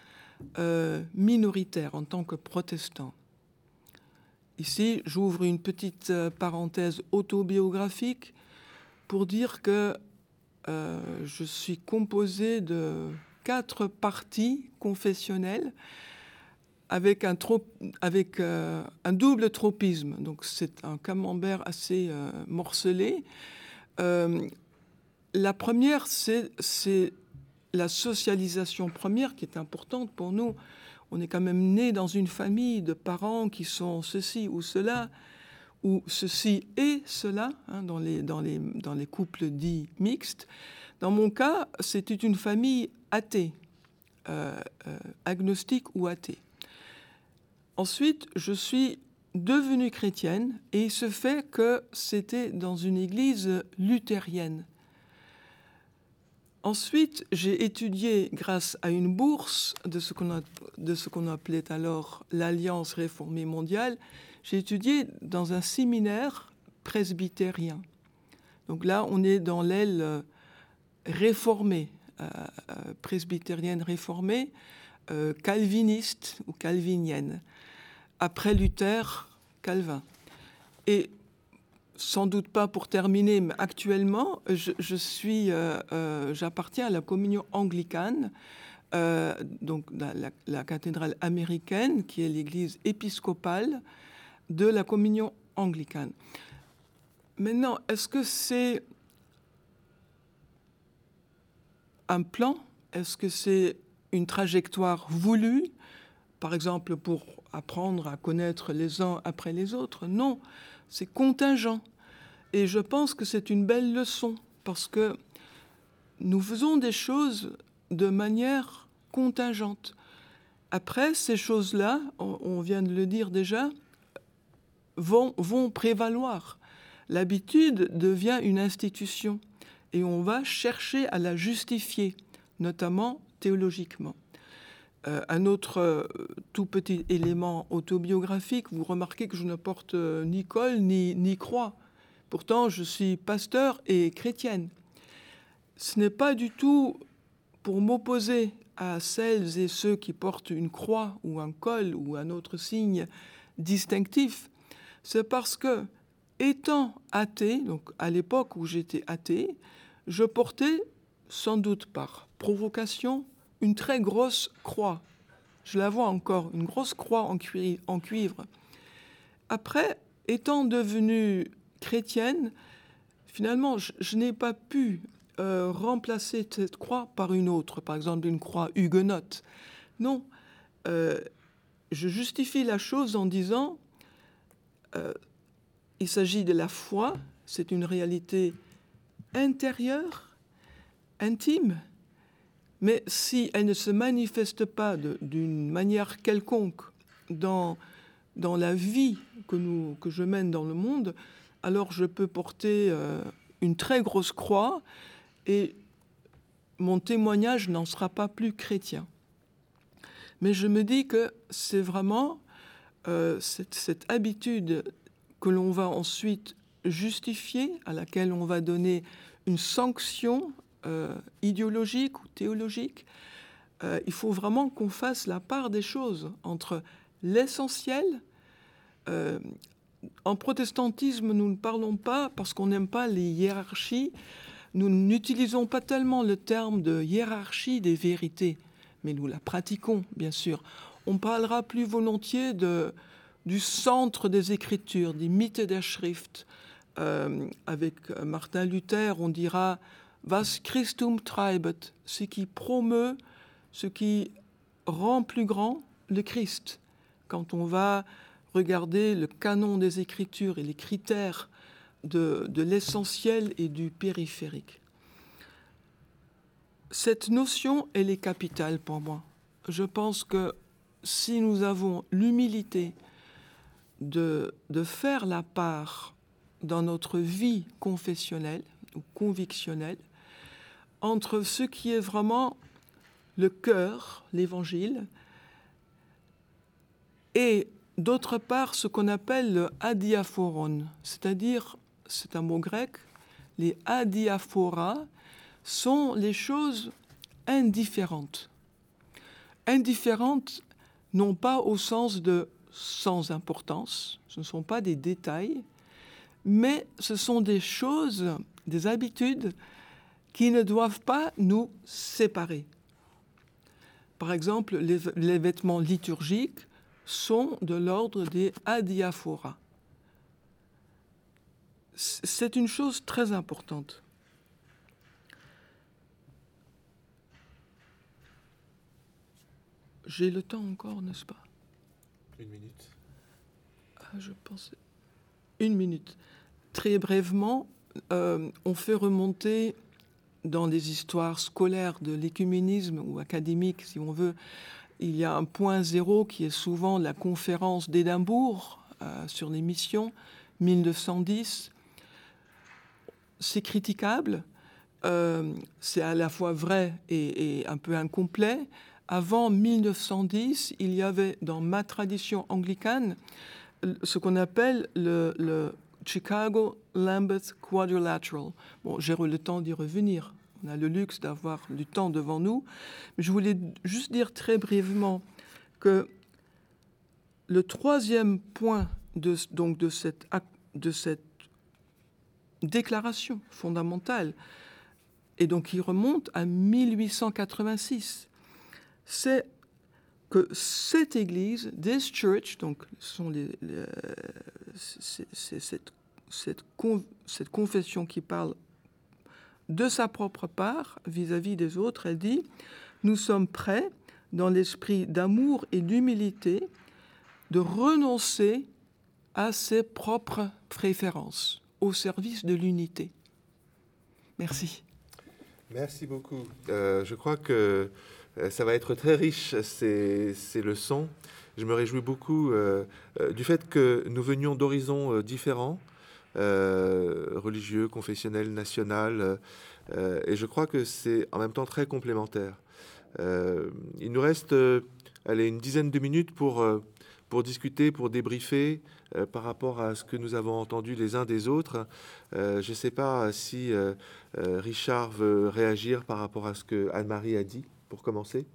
euh, minoritaires en tant que protestants. Ici, j'ouvre une petite euh, parenthèse autobiographique pour dire que je suis composé de quatre parties confessionnelles avec euh, un double tropisme. Donc c'est un camembert assez euh, morcelé. Euh, la première, c'est la socialisation première qui est importante pour nous. On est quand même né dans une famille de parents qui sont ceci ou cela, ou ceci et cela, hein, dans les couples dits mixtes. Dans mon cas, c'était une famille athée, euh, euh, agnostique ou athée. Ensuite, je suis devenue chrétienne et il se fait que c'était dans une église luthérienne. Ensuite, j'ai étudié grâce à une bourse de ce qu'on appelait alors l'Alliance réformée mondiale, j'ai étudié dans un séminaire presbytérien. Donc là, on est dans l'aile réformée, euh, euh, presbytérienne réformée, euh, calviniste ou calvinienne. Après Luther, Calvin. Et sans doute pas pour terminer, mais actuellement, je, suis, euh, euh, j'appartiens à la communion anglicane, euh, donc la, la, cathédrale américaine, qui est l'église épiscopale de la communion anglicane. Maintenant, est-ce que c'est un plan? Est-ce que c'est une trajectoire voulue, par exemple pour apprendre à connaître les uns après les autres? Non, c'est contingent. Et je pense que c'est une belle leçon parce que nous faisons des choses de manière contingente. Après, ces choses-là, on vient de le dire déjà, vont, vont prévaloir. L'habitude devient une institution et on va chercher à la justifier, notamment théologiquement. Euh, un autre euh, tout petit élément autobiographique, vous remarquez que je ne porte euh, ni col ni, ni croix. Pourtant, je suis pasteur et chrétienne. Ce n'est pas du tout pour m'opposer à celles et ceux qui portent une croix ou un col ou un autre signe distinctif. C'est parce que, étant athée, donc à l'époque où j'étais athée, je portais, sans doute par provocation, une très grosse croix. Je la vois encore, une grosse croix en, cuivre. Après, étant devenue chrétienne, finalement, je, n'ai pas pu euh, remplacer cette croix par une autre, par exemple une croix huguenote. Non, euh, je justifie la chose en disant, euh, il s'agit de la foi, c'est une réalité intérieure, intime, mais si elle ne se manifeste pas d'une manière quelconque dans, dans la vie que, nous, que je mène dans le monde, alors je peux porter euh, une très grosse croix et mon témoignage n'en sera pas plus chrétien. Mais je me dis que c'est vraiment euh, cette, cette, habitude que l'on va ensuite justifier, à laquelle on va donner une sanction euh, idéologique ou théologique. Euh, il faut vraiment qu'on fasse la part des choses entre l'essentiel. Euh, en protestantisme, nous ne parlons pas, parce qu'on n'aime pas les hiérarchies, nous n'utilisons pas tellement le terme de hiérarchie des vérités, mais nous la pratiquons, bien sûr. On parlera plus volontiers de, du centre des Écritures, des mythes der Schrift, euh, avec Martin Luther, on dira Was Christum treibet, ce qui promeut, ce qui rend plus grand le Christ. Quand on va regarder le canon des Écritures et les critères de, de l'essentiel et du périphérique. Cette notion, elle est capitale pour moi. Je pense que si nous avons l'humilité de, de faire la part dans notre vie confessionnelle ou convictionnelle entre ce qui est vraiment le cœur, l'évangile, et d'autre part ce qu'on appelle le adiaphoron, c'est-à-dire, c'est un mot grec, les adiaphora sont les choses indifférentes. Indifférentes non pas au sens de sans importance, ce ne sont pas des détails, mais ce sont des choses, des habitudes qui ne doivent pas nous séparer. Par exemple, les, vêtements liturgiques sont de l'ordre des adiaphoras. C'est une chose très importante. J'ai le temps encore, n'est-ce pas? Une minute. Ah, je pense une minute. Très brièvement, euh, on fait remonter dans les histoires scolaires de l'écuménisme ou académique, si on veut, il y a un point zéro qui est souvent la conférence d'Édimbourg euh, sur les missions, 1910. C'est critiquable, euh, c'est à la fois vrai et, et, un peu incomplet. Avant 1910, il y avait dans ma tradition anglicane ce qu'on appelle le, Chicago Lambeth Quadrilateral. Bon, j'ai le temps d'y revenir. On a le luxe d'avoir du temps devant nous. Mais je voulais juste dire très brièvement que le troisième point de, donc de cette de cette déclaration fondamentale, et donc il remonte à 1886, c'est que cette Église, this church, donc cette, confession qui parle de sa propre part vis-à-vis des autres, elle dit, nous sommes prêts, dans l'esprit d'amour et d'humilité, de renoncer à ses propres préférences au service de l'unité. Merci. Merci beaucoup. Euh, je crois que ça va être très riche, ces, ces leçons. Je me réjouis beaucoup euh, du fait que nous venions d'horizons différents, religieux, confessionnels, national, et je crois que c'est en même temps très complémentaire. il nous reste allez, une dizaine de minutes pour, pour discuter, pour débriefer par rapport à ce que nous avons entendu les uns des autres. je ne sais pas si Richard veut réagir par rapport à ce que Anne-Marie a dit pour commencer?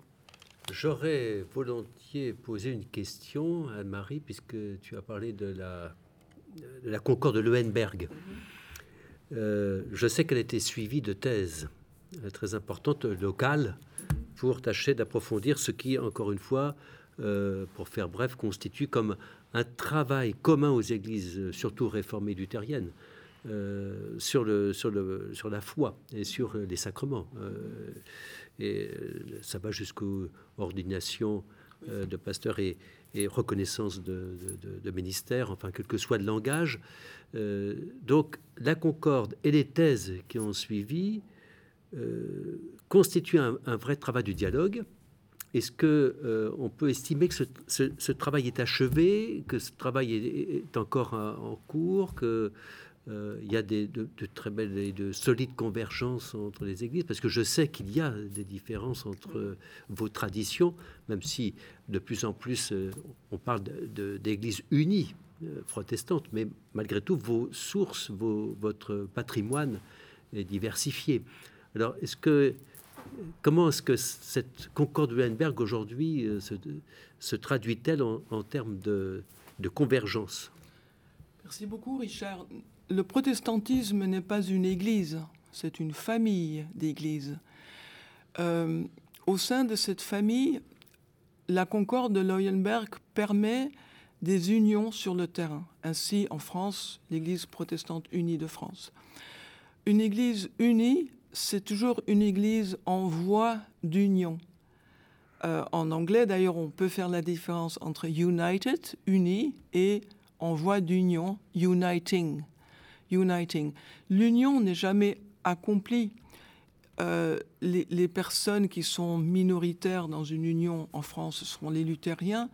J'aurais volontiers posé une question, Anne-Marie, puisque tu as parlé de la, de la concorde de Leuenberg. Euh, je sais qu'elle a été suivie de thèses euh, très importantes locales pour tâcher d'approfondir ce qui, encore une fois, euh, pour faire bref, constitue comme un travail commun aux églises, surtout réformées luthériennes, sur, le, sur, le, sur la foi et sur les sacrements et euh, ça va jusqu'aux ordinations euh, de pasteurs et, reconnaissance de, de, ministères, enfin quel que soit le langage. Euh, donc la concorde et les thèses qui ont suivi constituent un, vrai travail du dialogue. Est-ce que on peut estimer que ce, travail est achevé, que ce travail est, encore en cours, que euh, il y a des, de, très belles et de solides convergences entre les églises, parce que je sais qu'il y a des différences entre vos traditions, même si de plus en plus euh, on parle d'églises unies euh, protestantes, mais malgré tout, vos sources, vos, votre patrimoine est diversifié. Alors, est-ce que comment est-ce que cette concorde de Weinberg aujourd'hui se, se traduit-elle en, en, termes de, de convergence? Merci beaucoup, Richard le protestantisme n'est pas une église, c'est une famille d'églises. Euh, au sein de cette famille, la concorde de Leuenberg permet des unions sur le terrain. Ainsi, en France, l'Église protestante unie de France. Une Église unie, c'est toujours une Église en voie d'union. Euh, en anglais, d'ailleurs, on peut faire la différence entre united, uni, et en voie d'union, uniting L'union n'est jamais accomplie. Euh, les, personnes qui sont minoritaires dans une union en France sont les luthériens,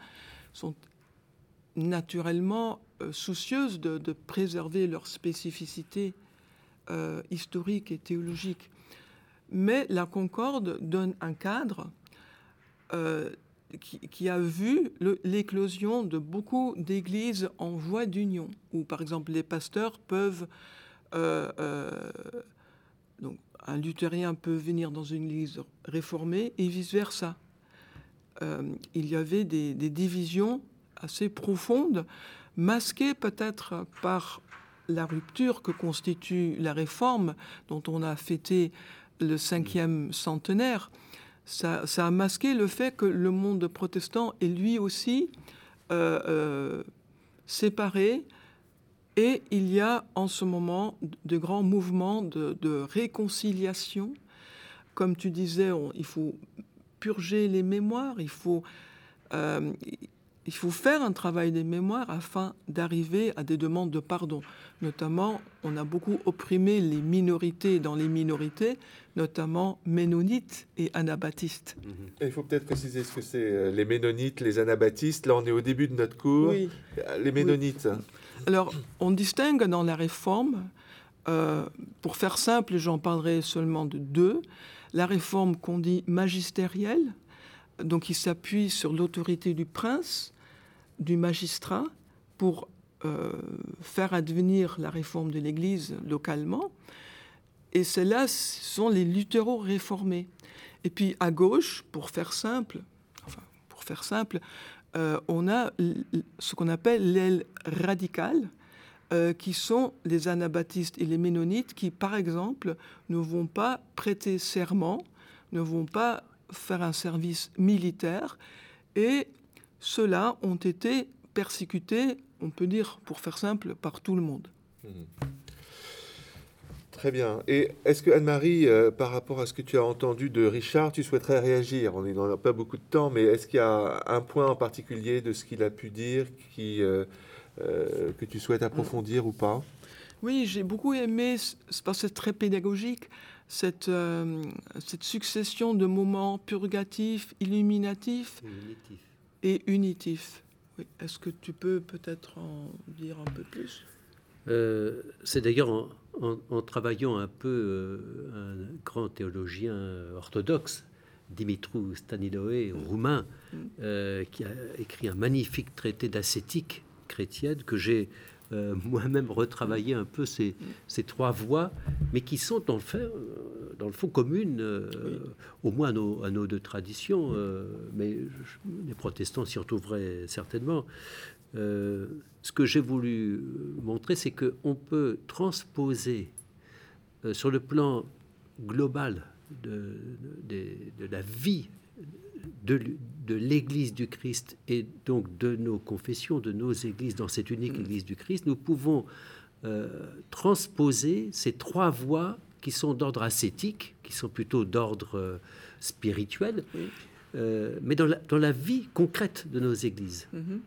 sont naturellement euh, soucieuses de, préserver leur spécificité euh, historique et théologique. Mais la Concorde donne un cadre qui, a vu l'éclosion de beaucoup d'églises en voie d'union, où par exemple les pasteurs peuvent... Euh, euh, donc, un luthérien peut venir dans une église réformée et vice-versa. Euh, il y avait des, des, divisions assez profondes, masquées peut-être par la rupture que constitue la réforme, dont on a fêté le cinquième centenaire ça, a masqué le fait que le monde protestant est lui aussi euh, euh, séparé. Et il y a en ce moment de grands mouvements de, réconciliation. Comme tu disais, il faut purger les mémoires, il faut, euh, il faut faire un travail des mémoires afin d'arriver à des demandes de pardon. Notamment, on a beaucoup opprimé les minorités dans les minorités, notamment ménonites et anabaptistes. Il faut peut-être préciser ce que c'est euh, les ménonites, les anabaptistes. Là, on est au début de notre cours. Oui. Les ménonites. Alors, on distingue dans la réforme, euh, pour faire simple, j'en parlerai seulement de deux. La réforme qu'on dit magistérielle, donc qui s'appuie sur l'autorité du prince, du magistrat, pour euh, faire advenir la réforme de l'Église localement. Et ceux-là sont les luthéraux réformés. Et puis à gauche, pour faire simple, enfin, pour faire simple, euh, on a ce qu'on appelle l'aile radicale, euh, qui sont les anabaptistes et les ménonites qui, par exemple, ne vont pas prêter serment, ne vont pas faire un service militaire, et ceux-là ont été persécutés, on peut dire, pour faire simple, par tout le monde. Mmh. Très bien. Et est-ce que Anne-Marie, euh, par rapport à ce que tu as entendu de Richard, tu souhaiterais réagir? On n'a pas beaucoup de temps, mais est-ce qu'il y a un point en particulier de ce qu'il a pu dire qui, euh, euh, que tu souhaites approfondir ou pas? Oui, j'ai beaucoup aimé, parce que c'est très pédagogique, cette, cette succession de moments purgatifs, illuminatifs et unitifs. Est-ce que tu peux peut-être en dire un peu plus? C'est d'ailleurs en, travaillant un peu euh, un grand théologien orthodoxe, Dimitru Staniloe, roumain, euh, qui a écrit un magnifique traité d'ascétique chrétienne que j'ai euh, (laughs) moi-même retravaillé un peu ces, ces, trois voies, mais qui sont le, fait, dans le fond communes, au moins à nos, nos deux traditions, mais les protestants s'y retrouveraient certainement. Euh, ce que j'ai voulu montrer, c'est qu'on peut transposer euh, sur le plan global de, la vie de, l'Église du Christ et donc de nos confessions, de nos églises dans cette unique Église du Christ, nous pouvons euh, transposer ces trois voies qui sont d'ordre ascétique, qui sont plutôt d'ordre spirituel, mais dans la, vie concrète de nos églises. Mm-hmm.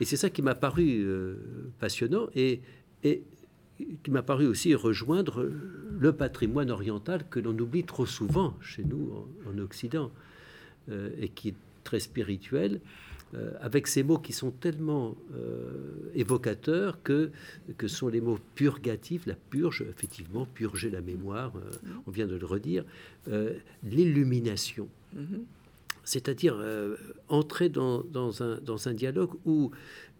Et c'est ça qui m'a paru euh, passionnant et, et qui m'a paru aussi rejoindre le patrimoine oriental que l'on oublie trop souvent chez nous en, Occident euh, et qui est très spirituel. Euh, avec ces mots qui sont tellement évocateurs que, que sont les mots purgatifs, la purge, effectivement, purger la mémoire, on vient de le redire, l'illumination. Mm-hmm c'est-à-dire euh, entrer dans, un, dialogue où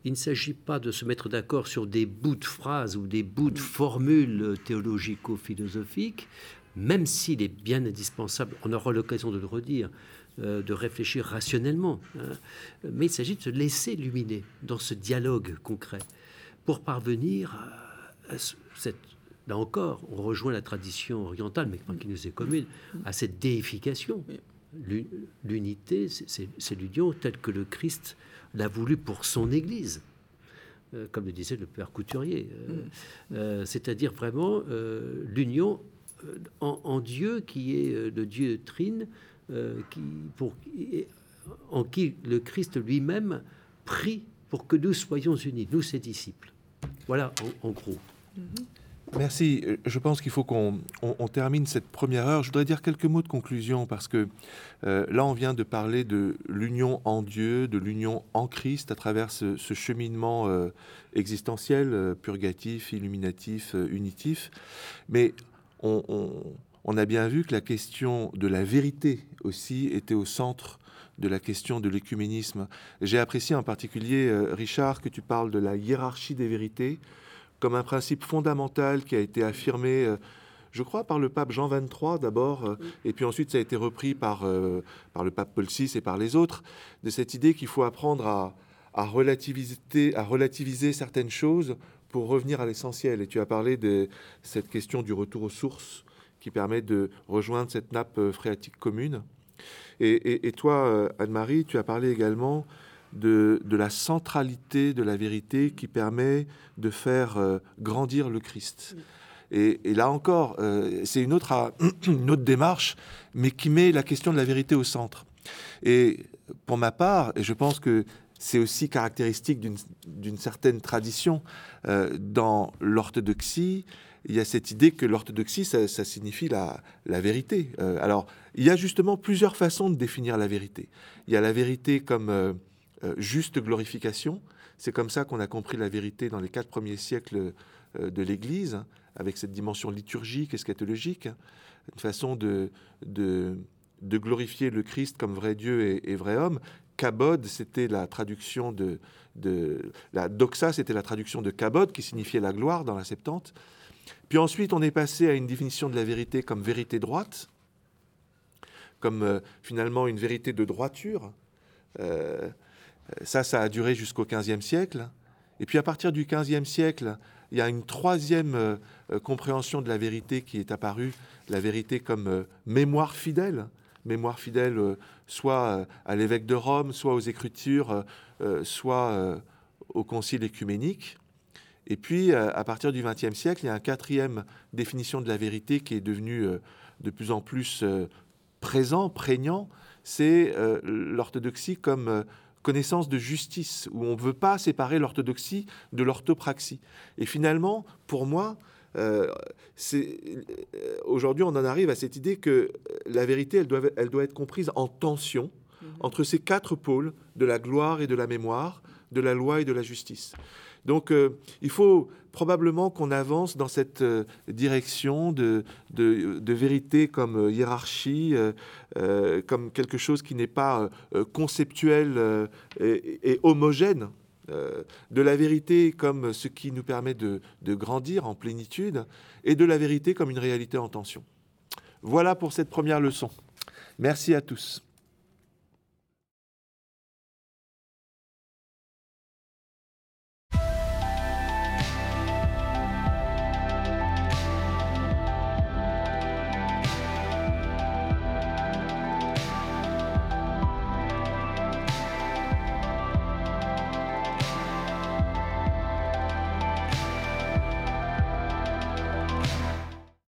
il ne s'agit pas de se mettre d'accord sur des bouts de phrases ou des bouts de formules théologico-philosophiques, même s'il est bien indispensable, on aura l'occasion de le redire, euh, de réfléchir rationnellement, hein. mais il s'agit de se laisser illuminer dans ce dialogue concret pour parvenir à, cette là encore, on rejoint la tradition orientale, mais qui nous est commune, à cette déification l'unité, c'est l'union telle que le Christ l'a voulu pour son Église, euh, comme le disait le Père Couturier. Euh, mm. euh, c'est-à-dire vraiment l'union en, Dieu qui est le Dieu trine, qui, pour, en qui le Christ lui-même prie pour que nous soyons unis, nous ses disciples. Voilà en, gros. Mm-hmm. Merci. Je pense qu'il faut qu'on termine cette première heure. Je voudrais dire quelques mots de conclusion parce que euh, là, on vient de parler de l'union en Dieu, de l'union en Christ à travers ce, cheminement euh, existentiel, euh, purgatif, illuminatif, unitif. Mais on, a bien vu que la question de la vérité aussi était au centre de la question de l'écuménisme. J'ai apprécié en particulier, Richard, que tu parles de la hiérarchie des vérités comme un principe fondamental qui a été affirmé, euh, je crois, par le pape Jean XXIII d'abord, euh, et puis ensuite ça a été repris par, euh, par le pape Paul VI et par les autres, de cette idée qu'il faut apprendre à, à, relativiser, à relativiser certaines choses pour revenir à l'essentiel. Et tu as parlé de cette question du retour aux sources qui permet de rejoindre cette nappe phréatique commune. Et, et toi, Anne-Marie, tu as parlé également de, la centralité de la vérité qui permet de faire euh, grandir le Christ. Et, là encore, euh, c'est une autre, (clears throat) une autre démarche, mais qui met la question de la vérité au centre. Et pour ma part, et je pense que c'est aussi caractéristique d'une certaine tradition euh, dans l'orthodoxie, il y a cette idée que l'orthodoxie, ça, signifie la, vérité. alors, il y a justement plusieurs façons de définir la vérité. Il y a la vérité comme euh, juste glorification. C'est comme ça qu'on a compris la vérité dans les quatre premiers siècles euh, de l'Église, avec cette dimension liturgique et scatologique, hein. une façon de, glorifier le Christ comme vrai Dieu et, vrai homme. Kabod, c'était la traduction de, de, la doxa, c'était la traduction de kabod qui signifiait la gloire dans la Septante. Puis ensuite, on est passé à une définition de la vérité comme vérité droite, comme euh, finalement une vérité de droiture. Ça, ça a duré jusqu'au XVe siècle. Et puis à partir du XVe siècle, il y a une troisième euh, euh, compréhension de la vérité qui est apparue, la vérité comme euh, mémoire fidèle, mémoire fidèle soit à l'évêque de Rome, soit aux Écritures, soit au Concile écuménique. Et puis, à partir du XXe siècle, il y a une quatrième définition de la vérité qui est devenue de plus en plus présent, prégnant, c'est l'orthodoxie comme connaissance de justice, où on ne veut pas séparer l'orthodoxie de l'orthopraxie. Et finalement, pour moi, euh, euh, aujourd'hui, on en arrive à cette idée que la vérité, elle doit, elle doit être comprise en tension mhm. entre ces quatre pôles de la gloire et de la mémoire, de la loi et de la justice. Donc euh, il faut probablement qu'on avance dans cette euh, direction de, vérité comme euh, hiérarchie, comme quelque chose qui n'est pas conceptuel et, homogène. de la vérité comme ce qui nous permet de grandir en plénitude et de la vérité comme une réalité en tension. Voilà pour cette première leçon. Merci à tous.